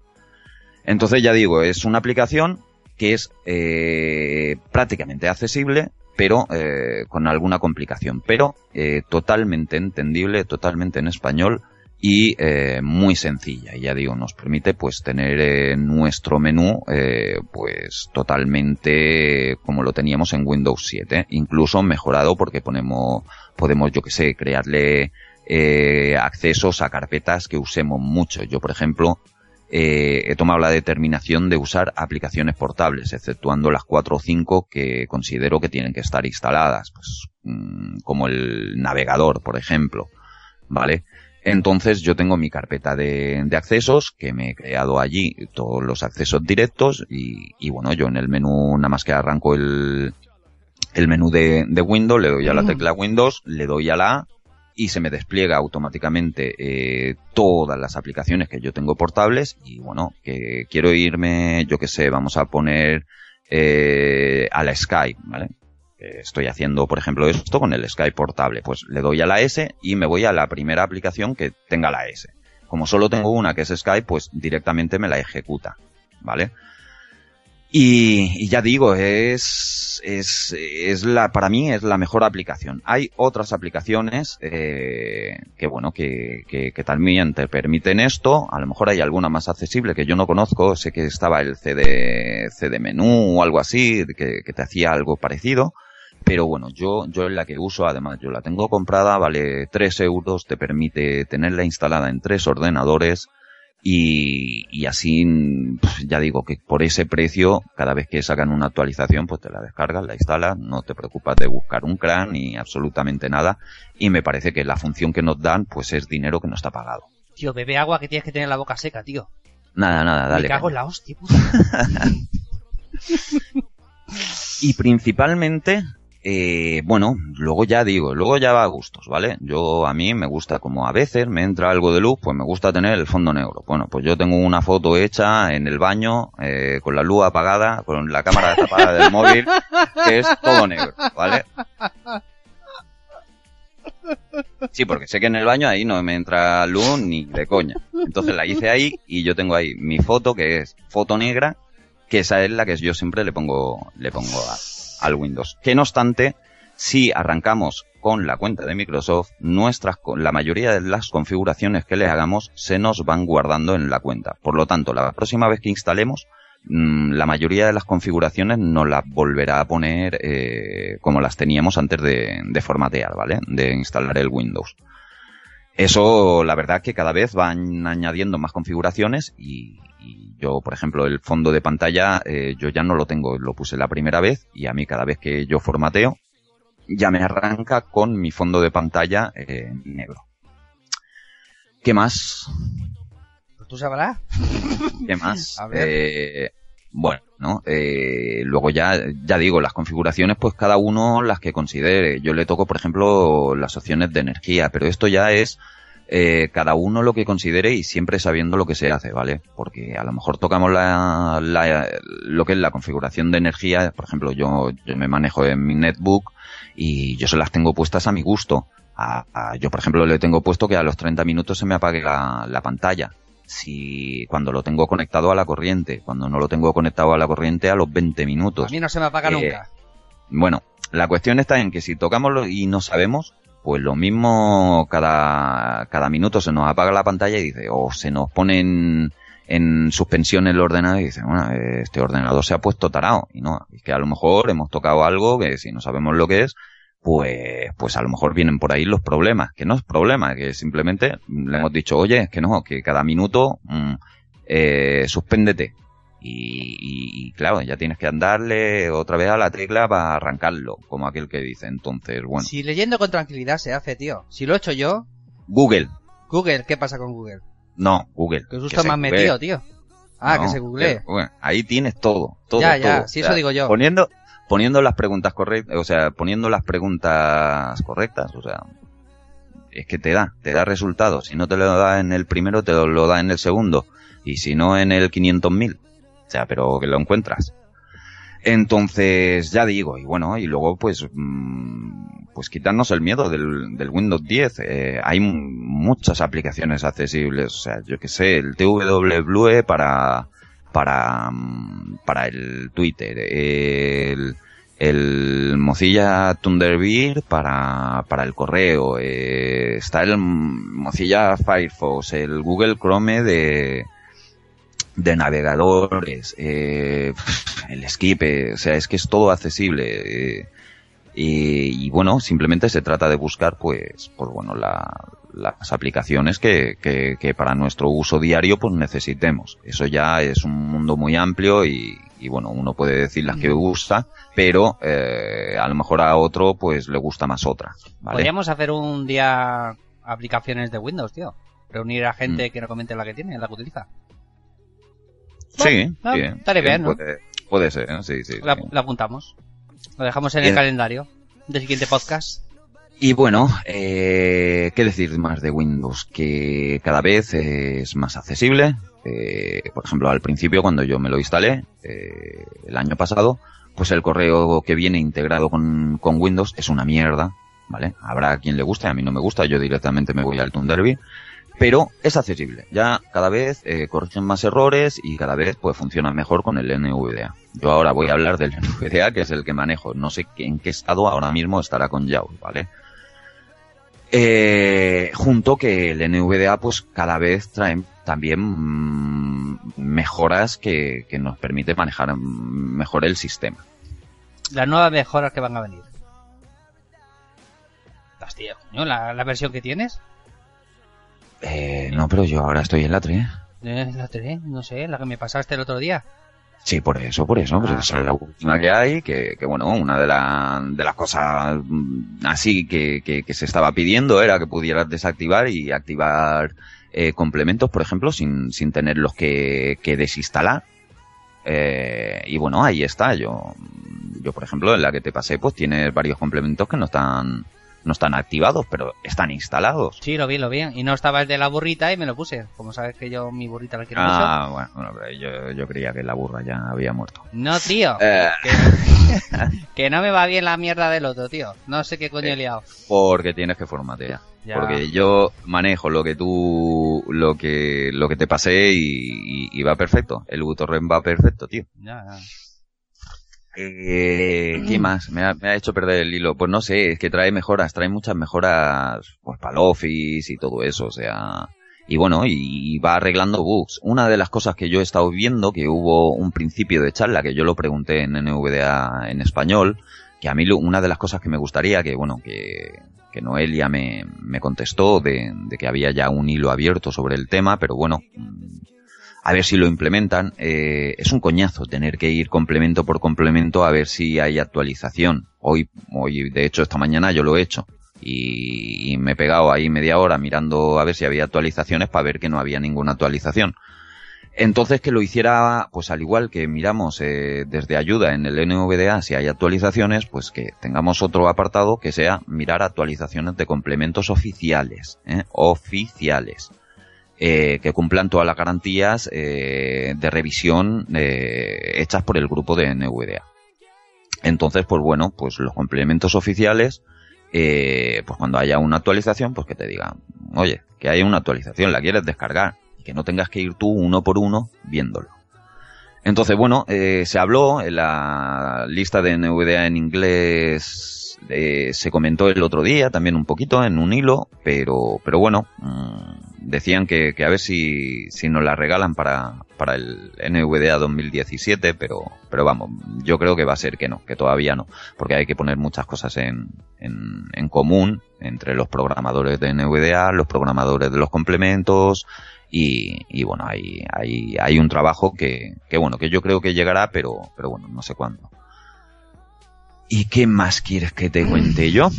Entonces ya digo, es una aplicación que es eh, prácticamente accesible, pero eh, con alguna complicación, pero eh, totalmente entendible, totalmente en español y eh, muy sencilla. Y ya digo, nos permite pues tener nuestro menú eh, pues totalmente como lo teníamos en Windows 7, incluso mejorado porque ponemos, podemos, yo que sé, crearle eh, accesos a carpetas que usemos mucho. Yo, por ejemplo, eh, he tomado la determinación de usar aplicaciones portables, exceptuando las cuatro o cinco que considero que tienen que estar instaladas, pues, mmm, como el navegador, por ejemplo, ¿vale? Entonces yo tengo mi carpeta de, de, accesos que me he creado allí todos los accesos directos y, y, bueno, yo en el menú nada más que arranco el, el menú de, de Windows, le doy a la tecla Windows, le doy a la A y se me despliega automáticamente eh, todas las aplicaciones que yo tengo portables y bueno, que quiero irme, yo que sé, vamos a poner eh, a la Skype, ¿vale? Estoy haciendo, por ejemplo, esto con el Skype portable. Pues le doy a la S y me voy a la primera aplicación que tenga la S. Como solo tengo una que es Skype, pues directamente me la ejecuta, ¿vale? Y, ya digo, es, es, es la, para mí es la mejor aplicación. Hay otras aplicaciones, eh, que bueno, que, que, que, también te permiten esto. A lo mejor hay alguna más accesible que yo no conozco. Sé que estaba el CD, CD menú o algo así, que te hacía algo parecido. Pero bueno, yo, yo la que uso, además yo la tengo comprada, vale 3 euros, te permite tenerla instalada en tres ordenadores y, y, así, ya digo que por ese precio, cada vez que sacan una actualización, pues te la descargas, la instalas, no te preocupas de buscar un CRAN ni absolutamente nada. Y me parece que la función que nos dan, pues es dinero que no está pagado. Tío, bebe agua que tienes que tener la boca seca, tío. Nada, nada, dale. Me cago en la hostia, puta. y principalmente, eh, bueno, luego ya digo, luego ya va a gustos, ¿vale? Yo a mí me gusta como a veces me entra algo de luz, pues me gusta tener el fondo negro. Bueno, pues yo tengo una foto hecha en el baño eh, con la luz apagada, con la cámara tapada del móvil, que es todo negro, ¿vale? Sí, porque sé que en el baño ahí no me entra luz ni de coña. Entonces la hice ahí y yo tengo ahí mi foto que es foto negra, que esa es la que yo siempre le pongo le pongo a, al Windows. Que no obstante, si arrancamos con la cuenta de Microsoft, nuestras, la mayoría de las configuraciones que le hagamos se nos van guardando en la cuenta. Por lo tanto, la próxima vez que instalemos, mm, la mayoría de las configuraciones nos las volverá a poner eh, como las teníamos antes de, de, formatear, ¿vale? De instalar el Windows. Eso, la verdad, que cada vez van añadiendo más configuraciones y, y yo, por ejemplo, el fondo de pantalla, eh, yo ya no lo tengo, lo puse la primera vez y a mí cada vez que yo formateo, ya me arranca con mi fondo de pantalla eh, negro. ¿Qué más? Tú sabrás. ¿Qué más? A ver. Eh, bueno, ¿no? Eh, luego ya, ya digo, las configuraciones, pues cada uno las que considere. Yo le toco, por ejemplo, las opciones de energía, pero esto ya es eh, cada uno lo que considere y siempre sabiendo lo que se hace, ¿vale? Porque a lo mejor tocamos la, la, lo que es la configuración de energía, por ejemplo, yo, me manejo en mi netbook y yo se las tengo puestas a mi gusto. A, yo, por ejemplo, le tengo puesto que a los 30 minutos se me apague la pantalla si cuando lo tengo conectado a la corriente, cuando no lo tengo conectado a la corriente a los 20 minutos. A mí no se me apaga eh, nunca. Bueno, la cuestión está en que si tocamos y no sabemos, pues lo mismo cada, cada minuto se nos apaga la pantalla y dice, o se nos pone en, en suspensión el ordenador y dice, bueno, este ordenador se ha puesto tarado. Y no, es que a lo mejor hemos tocado algo que si no sabemos lo que es, pues, pues a lo mejor vienen por ahí los problemas, que no es problema, que simplemente le hemos dicho, oye, es que no, que cada minuto mmm, eh, suspéndete. Y, y, y, claro, ya tienes que andarle otra vez a la tecla para arrancarlo, como aquel que dice. Entonces, bueno. Si leyendo con tranquilidad se hace, tío. Si lo he hecho yo. Google. Google, ¿qué pasa con Google? No, Google. Que justo me has metido, tío. Ah, no, que se google. Bueno, ahí tienes todo, todo. Ya, ya, todo. sí, eso digo yo. Poniendo, poniendo las preguntas correctas, o sea, poniendo las preguntas correctas, o sea, es que te da, te da resultados. Si no te lo da en el primero, te lo da en el segundo. Y si no, en el 500.000. O sea, pero que lo encuentras. Entonces, ya digo, y bueno, y luego pues, mmm, pues quitarnos el miedo del, del Windows 10. Eh, hay muchas aplicaciones accesibles, o sea, yo que sé, el TW Blue para, para, para el Twitter, el, el Mozilla Thunderbird para, para el correo, eh, está el Mozilla Firefox, el Google Chrome de, de navegadores, eh, el skip, eh, o sea, es que es todo accesible. Eh, y, bueno, simplemente se trata de buscar, pues, pues bueno, la, las aplicaciones que, que, que, para nuestro uso diario, pues necesitemos. Eso ya es un mundo muy amplio y, y bueno, uno puede decir las que usa, pero eh, a lo mejor a otro, pues le gusta más otra. ¿vale? Podríamos hacer un día aplicaciones de Windows, tío. Reunir a gente mm. que nos comente la que tiene, la que utiliza. Sí, no, bien, Estaré bien, ¿no? Puede, puede ser, ¿no? sí, sí. La, sí. la, apuntamos. Lo dejamos en el calendario del siguiente podcast. Y bueno, eh, ¿qué decir más de Windows? Que cada vez es más accesible. Eh, por ejemplo, al principio cuando yo me lo instalé, eh, el año pasado, pues el correo que viene integrado con, con, Windows es una mierda, ¿vale? Habrá quien le guste, a mí no me gusta, yo directamente me voy al Thunderbird pero es accesible. Ya cada vez eh, corrigen más errores y cada vez pues funciona mejor con el NVDA. Yo ahora voy a hablar del NVDA, que es el que manejo. No sé en qué estado ahora mismo estará con JAWS, ¿vale? Eh, junto que el NVDA pues cada vez trae también mmm, mejoras que, que, nos permite manejar mejor el sistema. Las nuevas mejoras que van a venir. Hostia, coño, la, la versión que tienes. Eh, no, pero yo ahora estoy en la 3. ¿En la 3? No sé, la que me pasaste el otro día. Sí, por eso, por eso. Pues esa es la última que hay, que, que bueno, una de, la, de las cosas así que, que, que, se estaba pidiendo era que pudieras desactivar y activar eh, complementos, por ejemplo, sin, sin tenerlos que, que desinstalar. Eh, y bueno, ahí está. Yo, yo, por ejemplo, en la que te pasé, pues tienes varios complementos que no están no están activados, pero están instalados. Sí, lo vi, lo vi. Y no estaba el de la burrita y me lo puse. Como sabes que yo mi burrita la quiero ah, mucho. bueno, bueno yo, yo, creía que la burra ya había muerto. No, tío. Eh. Que, que, no me va bien la mierda del otro, tío. No sé qué coño he liado. Porque tienes que formatear. Ya. Porque yo manejo lo que tú, lo que, lo que te pasé y, y, y va perfecto. El ButoRem va perfecto, tío. Ya, ya. Eh, ¿Qué más? Me ha, me ha hecho perder el hilo. Pues no sé, es que trae mejoras, trae muchas mejoras pues para el Office y todo eso, o sea... Y bueno, y, y va arreglando bugs. Una de las cosas que yo he estado viendo, que hubo un principio de charla, que yo lo pregunté en NVDA en español, que a mí lo- una de las cosas que me gustaría, que bueno, que, que Noelia me, me contestó de, de que había ya un hilo abierto sobre el tema, pero bueno, mm, a ver si lo implementan. Eh, es un coñazo tener que ir complemento por complemento a ver si hay actualización. Hoy, hoy de hecho, esta mañana yo lo he hecho. Y, me he pegado ahí media hora mirando a ver si había actualizaciones para ver que no había ninguna actualización. Entonces que lo hiciera, pues al igual que miramos eh, desde ayuda en el NVDA si hay actualizaciones, pues que tengamos otro apartado que sea mirar actualizaciones de complementos oficiales, ¿eh? oficiales, eh, que cumplan todas las garantías eh, de revisión eh, hechas por el grupo de NVDA. Entonces, pues bueno, pues los complementos oficiales, eh, pues cuando haya una actualización, pues que te digan, oye, que hay una actualización, la quieres descargar, y que no tengas que ir tú uno por uno viéndolo. Entonces, bueno, se habló en la lista de NVDA en inglés, eh, se comentó el otro día también un poquito en un hilo, pero, pero bueno, mm, decían que, a ver si, si nos la regalan para, para el NVDA 2017, pero, pero vamos, yo creo que va a ser que no, que todavía no, porque hay que poner muchas cosas en, en, en común entre los programadores de NVDA, los programadores de los complementos, y, y bueno, hay, hay, hay un trabajo que, que bueno, que yo creo que llegará, pero, pero bueno, no sé cuándo. ¿Y qué más quieres que te cuente yo?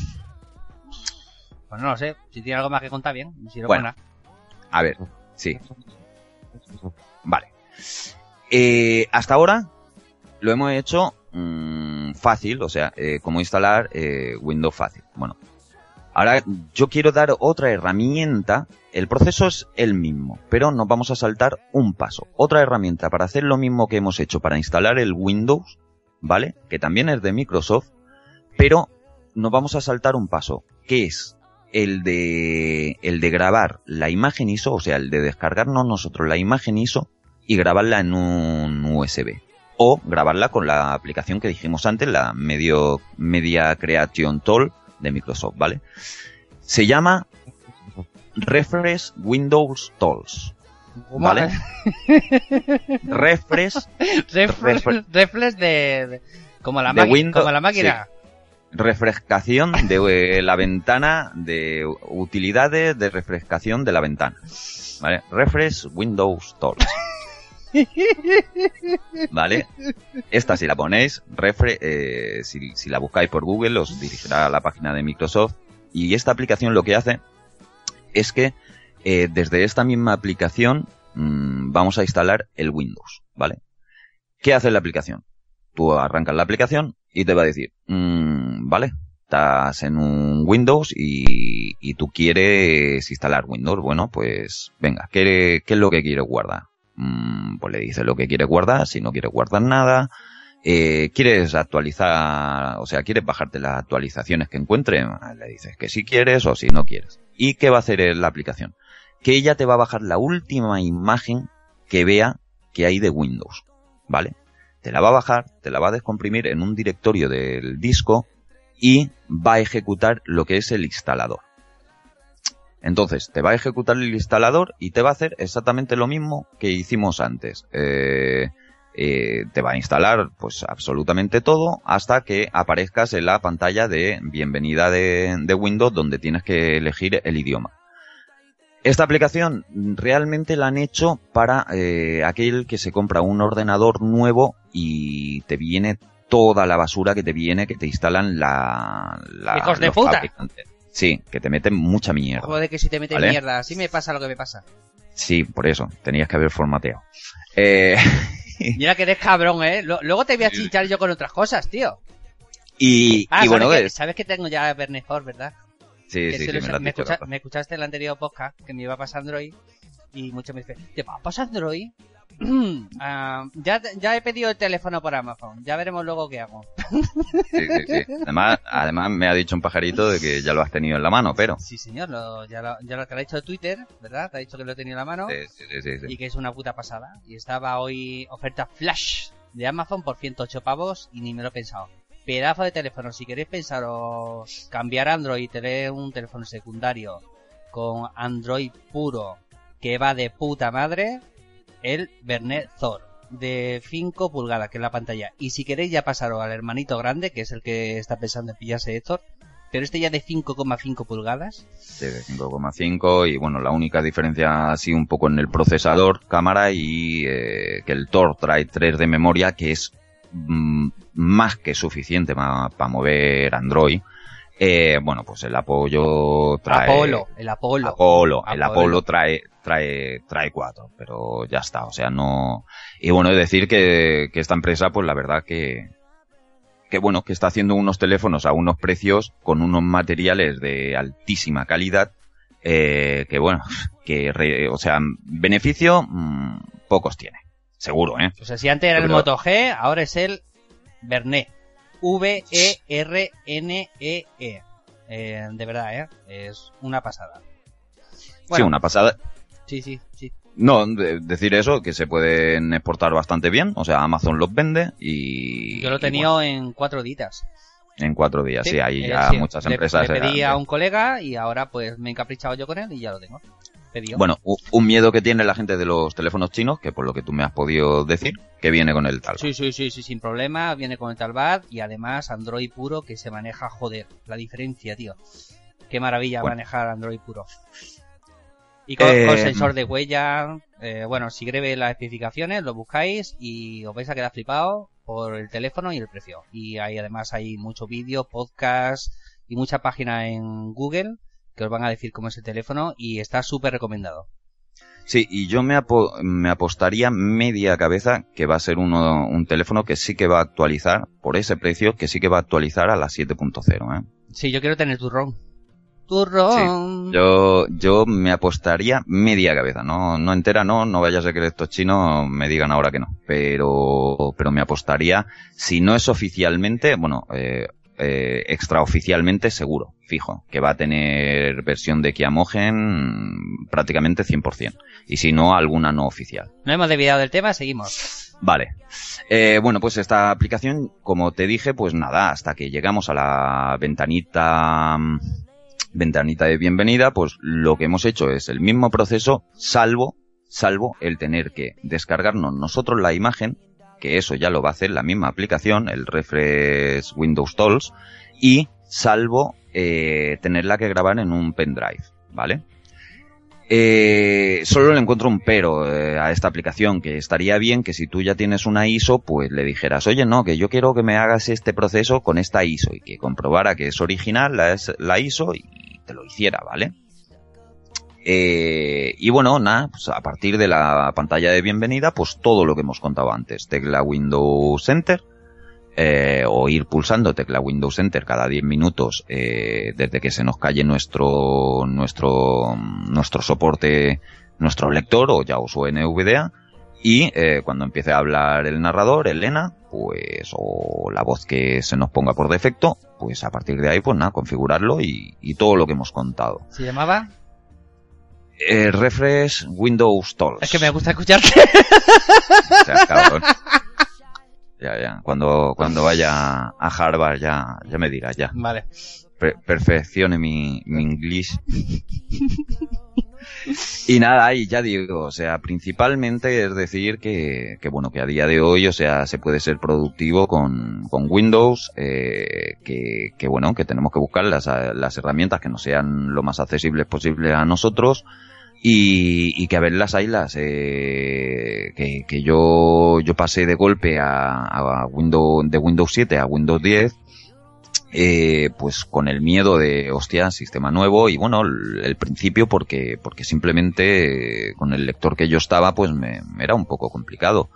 Pues no lo sé. Si tiene algo más que contar, bien. Si no, Bueno. pues A ver, sí. Vale. Eh, hasta ahora lo hemos hecho mm, fácil, o sea, eh, cómo instalar eh, Windows fácil. Bueno, ahora yo quiero dar otra herramienta. El proceso es el mismo, pero nos vamos a saltar un paso. Otra herramienta para hacer lo mismo que hemos hecho para instalar el Windows, ¿vale? Que también es de Microsoft, pero nos vamos a saltar un paso, que es el de el de grabar la imagen ISO, o sea, el de descargarnos nosotros la imagen ISO y grabarla en un USB o grabarla con la aplicación que dijimos antes, la Medio Media Creation Tool de Microsoft, ¿vale? Se llama Refresh Windows Tools. ¿Vale? Refresh Reflex, Refre- reflex de, de- como la De Windows, como la máquina. refrescación de eh, la ventana de utilidades de refrescación de la ventana. ¿Vale? Refresh Windows Tools. ¿Vale? Esta si la ponéis, refre, eh, si, si la buscáis por Google os dirigirá a la página de Microsoft y esta aplicación lo que hace es que eh, desde esta misma aplicación mm, vamos a instalar el Windows, ¿vale? ¿Qué hace la aplicación? Tú arrancas la aplicación y te va a decir, mm, vale, estás en un Windows y, tú quieres instalar Windows. Bueno, pues venga, ¿qué, qué es lo que quieres guardar? Mm, pues le dices lo que quieres guardar, si no quieres guardar nada. Eh, ¿Quieres actualizar, o sea, quieres bajarte las actualizaciones que encuentre? Le dices que si quieres o si no quieres. ¿Y qué va a hacer la aplicación? Que ella te va a bajar la última imagen que vea que hay de Windows, ¿vale? Te la va a bajar, te la va a descomprimir en un directorio del disco y va a ejecutar lo que es el instalador. Entonces, te va a ejecutar el instalador y te va a hacer exactamente lo mismo que hicimos antes. Eh, eh, te va a instalar pues absolutamente todo hasta que aparezcas en la pantalla de bienvenida de, de Windows donde tienes que elegir el idioma. Esta aplicación realmente la han hecho para eh, aquel que se compra un ordenador nuevo y te viene toda la basura que te viene, que te instalan la... la ¡Hijos de puta! fabricantes. Sí, que te meten mucha mierda. Joder, que si te ¿Vale? mierda. Así me pasa lo que me pasa. Sí, por eso, tenías que haber formateado. Eh, Mira que eres cabrón, ¿eh? Luego te voy a chinchar yo con otras cosas, tío. y, Ah, y bueno, ¿sabes, que, es- sabes que tengo ya Bernejor, ¿verdad? Sí, Que sí, se sí, lo- me escucha- escuchaste en el anterior podcast que me iba a pasar Android y muchos me dicen, ¿te va a pasar Android? Ah, ya, ya he pedido el teléfono por Amazon, ya veremos luego qué hago. Sí, sí, sí. Además, además me ha dicho un pajarito de que ya lo has tenido en la mano, pero... Sí, señor, lo- ya, lo, ya lo te lo ha dicho Twitter, ¿verdad? Te ha dicho que lo he tenido en la mano y que es una puta pasada. Y estaba hoy oferta flash de Amazon por 108 pavos y ni me lo he pensado. Pedazo de teléfono, si queréis pensaros cambiar Android y tener un teléfono secundario con Android puro que va de puta madre, el Bernet Thor de 5 pulgadas, que es la pantalla. Y si queréis ya pasaros al hermanito grande, que es el que está pensando en pillarse Héctor, pero este ya de 5,5 pulgadas. Sí, de 5,5 y bueno, la única diferencia así un poco en el procesador, cámara y eh, que el Thor trae 3 de memoria, que es mm, más que suficiente para mover Android. Eh, bueno, pues el apoyo trae... Apolo, el Apolo. Apolo, el Apolo trae, trae, trae cuatro, pero ya está, o sea, no... Y bueno, es decir que, que esta empresa, pues la verdad que, que bueno, que está haciendo unos teléfonos a unos precios con unos materiales de altísima calidad, eh, que bueno, que, o sea, beneficio mmm, pocos tiene, seguro, ¿eh? O sea, si antes era el Moto G, ahora es el Vernet. V-E-R-N-E-E. -E. Eh, de verdad, ¿eh? Es una pasada. Bueno, sí, una pasada. Sí, sí, sí. No, de, decir eso, que se pueden exportar bastante bien, o sea, Amazon los vende y... Yo lo bueno. en cuatro días. En cuatro días, sí, sí ahí ya sí. muchas empresas... Le, le pedí a un colega y ahora pues me he encaprichado yo con él y ya lo tengo. Bueno, un miedo que tiene la gente de los teléfonos chinos, que por lo que tú me has podido decir, que viene con el Talbot. Sí, sí, sí, sí, sin problema, viene con el Talbot y además Android puro que se maneja, joder, la diferencia, tío. Qué maravilla bueno. manejar Android puro. Y con, eh, con sensor de huella, eh, bueno, si grebe las especificaciones, lo buscáis y os vais a quedar flipado por el teléfono y el precio. Y hay además hay mucho vídeo, podcast y mucha página en Google que os van a decir cómo es el teléfono y está súper recomendado. Sí, y yo me, apo me, apostaría media cabeza que va a ser uno, un teléfono que sí que va a actualizar, por ese precio, que sí que va a actualizar a la 7.0. ¿eh? Sí, yo quiero tener turrón. Turrón. Sí, yo, yo me apostaría media cabeza, no, no entera, no, no vaya a ser que estos chinos me digan ahora que no, pero, pero me apostaría, si no es oficialmente, bueno, eh, eh, extraoficialmente seguro, fijo, que va a tener versión de Kiamogen prácticamente 100%. Y si no, alguna no oficial. No hemos desviado del tema, seguimos. Vale. Eh, bueno, pues esta aplicación, como te dije, pues nada, hasta que llegamos a la ventanita ventanita de bienvenida, pues lo que hemos hecho es el mismo proceso, salvo, salvo el tener que descargarnos nosotros la imagen, que eso ya lo va a hacer la misma aplicación, el Refresh Windows Tools, y salvo eh, tenerla que grabar en un pendrive, ¿vale? Eh, solo le encuentro un pero eh, a esta aplicación, que estaría bien que si tú ya tienes una ISO, pues le dijeras, oye, no, que yo quiero que me hagas este proceso con esta ISO y que comprobara que es original la, la ISO y te lo hiciera, ¿vale? Eh, y bueno, nada, pues a partir de la pantalla de bienvenida, pues todo lo que hemos contado antes, tecla Windows Enter, eh, o ir pulsando tecla Windows Enter cada 10 minutos eh, desde que se nos calle nuestro nuestro nuestro soporte nuestro lector o ya uso NVDA y cuando empiece a hablar el narrador, Elena, pues o la voz que se nos ponga por defecto, pues a partir de ahí pues nada, configurarlo y, y todo lo que hemos contado. ¿Se llamaba? Eh, refresh Windows Tools. Es que me gusta escucharte. O sea, cabrón. Ya, ya. Cuando, cuando vaya a Harvard ya, ya me dirás, ya. Vale. Per perfeccione mi, mi inglés. Y nada, y ya digo, o sea, principalmente es decir que, que, bueno, que a día de hoy, o sea, se puede ser productivo con, con Windows, eh, que, que, bueno, que tenemos que buscar las, las herramientas que nos sean lo más accesibles posible a nosotros, y, y, que a ver las ailas eh, que, que, yo yo pasé de golpe a, a, Windows de Windows 7 a Windows 10 eh, pues con el miedo de hostia sistema nuevo y bueno el, principio porque porque simplemente eh, con el lector que yo estaba pues me, era un poco complicado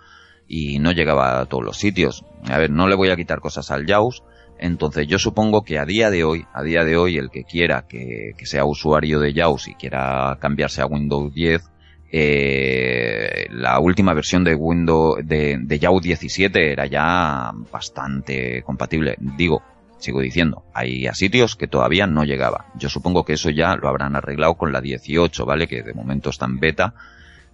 y no llegaba a todos los sitios a ver no le voy a quitar cosas al JAWS entonces yo supongo que a día de hoy, a día de hoy, el que quiera que, que sea usuario de JAWS y quiera cambiarse a Windows 10, eh, la última versión de Windows de, de JAWS 17 era ya bastante compatible. Digo, sigo diciendo, hay a sitios que todavía no llegaba. Yo supongo que eso ya lo habrán arreglado con la 18, ¿vale? Que de momento está en beta.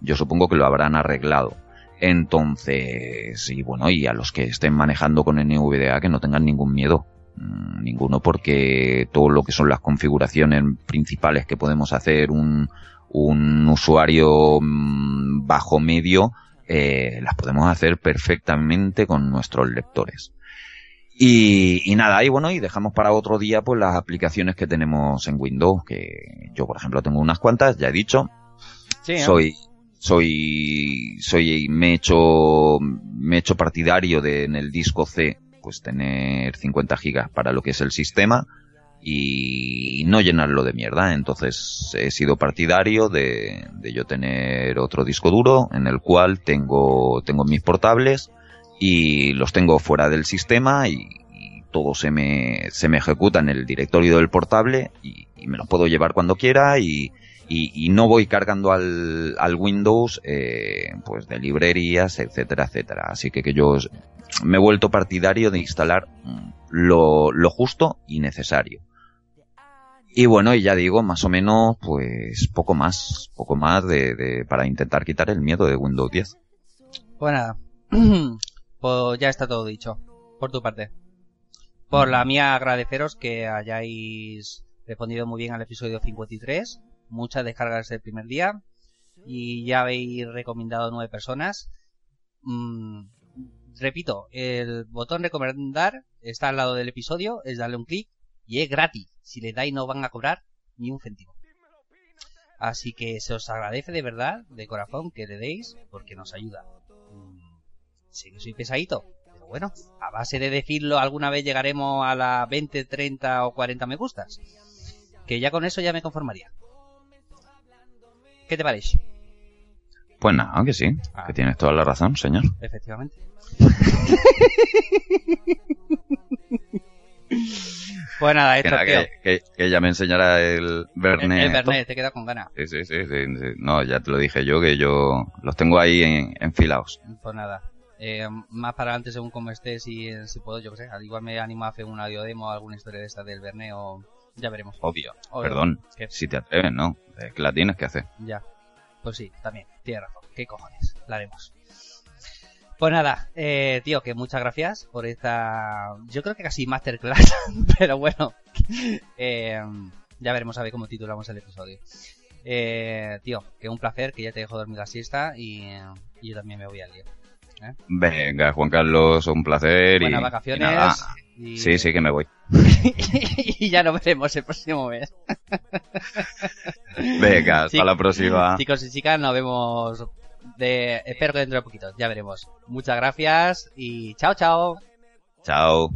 Yo supongo que lo habrán arreglado. Entonces, y bueno, y a los que estén manejando con NVDA que no tengan ningún miedo. Mm, ninguno porque todo lo que son las configuraciones principales que podemos hacer un, un usuario mm, bajo medio, eh, las podemos hacer perfectamente con nuestros lectores. Y, y, nada, y bueno, y dejamos para otro día pues las aplicaciones que tenemos en Windows, que yo por ejemplo tengo unas cuantas, ya he dicho. Sí, Soy, soy, soy, me he hecho, me he hecho partidario de en el disco C, pues tener 50 gigas para lo que es el sistema y no llenarlo de mierda. Entonces he sido partidario de, de yo tener otro disco duro en el cual tengo, tengo mis portables y los tengo fuera del sistema y, todo se me, se me ejecuta en el directorio del portable y, me lo puedo llevar cuando quiera y, y, no voy cargando al, al Windows eh, pues de librerías, etcétera, etcétera. Así que, que yo me he vuelto partidario de instalar lo, lo justo y necesario. Y bueno, y ya digo, más o menos, pues poco más, poco más de, de para intentar quitar el miedo de Windows 10. Pues nada, pues ya está todo dicho, por tu parte. Por la mía, agradeceros que hayáis respondido muy bien al episodio 53, muchas descargas el primer día, y ya habéis recomendado nueve personas. Mm, repito, el botón recomendar está al lado del episodio, es darle un clic y es gratis. Si le dais no van a cobrar ni un céntimo. Así que se os agradece de verdad, de corazón, que le deis porque nos ayuda. Sé que soy pesadito, pero bueno, a base de decirlo alguna vez llegaremos a las 20, 30 o 40 me gustas. Que ya con eso ya me conformaría. ¿Qué te parece? Pues nada, que sí, Ah. que tienes toda la razón, señor. Efectivamente. pues nada, Que, esto tío. que, que- que ya me enseñará el El, Bernet. el Bernet, te queda con ganas. Sí, sí, sí, sí, sí. No, ya te lo dije yo, que yo los tengo ahí en- enfilados. Pues nada. Eh, más para adelante según como estés y eh, si puedo, yo que sé. Al igual me animo a hacer un audio demo o alguna historia de esta del Bernet o ya veremos. Obvio. Obvio. Perdón. Si te atreves, ¿no? Que la tienes que hacer. Ya. Pues sí, también. Tienes razón. ¿Qué cojones? La haremos. Pues nada, eh, tío, que muchas gracias por esta... Yo creo que casi masterclass, pero bueno. Eh, ya veremos a ver cómo titulamos el episodio. Eh, tío, que un placer, que ya te dejo dormir la siesta y, y yo también me voy al lío. Venga, Juan Carlos, un placer. Buenas y, vacaciones. y nada. y- Sí, sí, que me voy. y ya nos veremos el próximo mes. Venga, hasta la próxima. Chicos y chicas, nos vemos de... Espero que dentro de poquito. Ya veremos. Muchas gracias y chao, chao. Chao.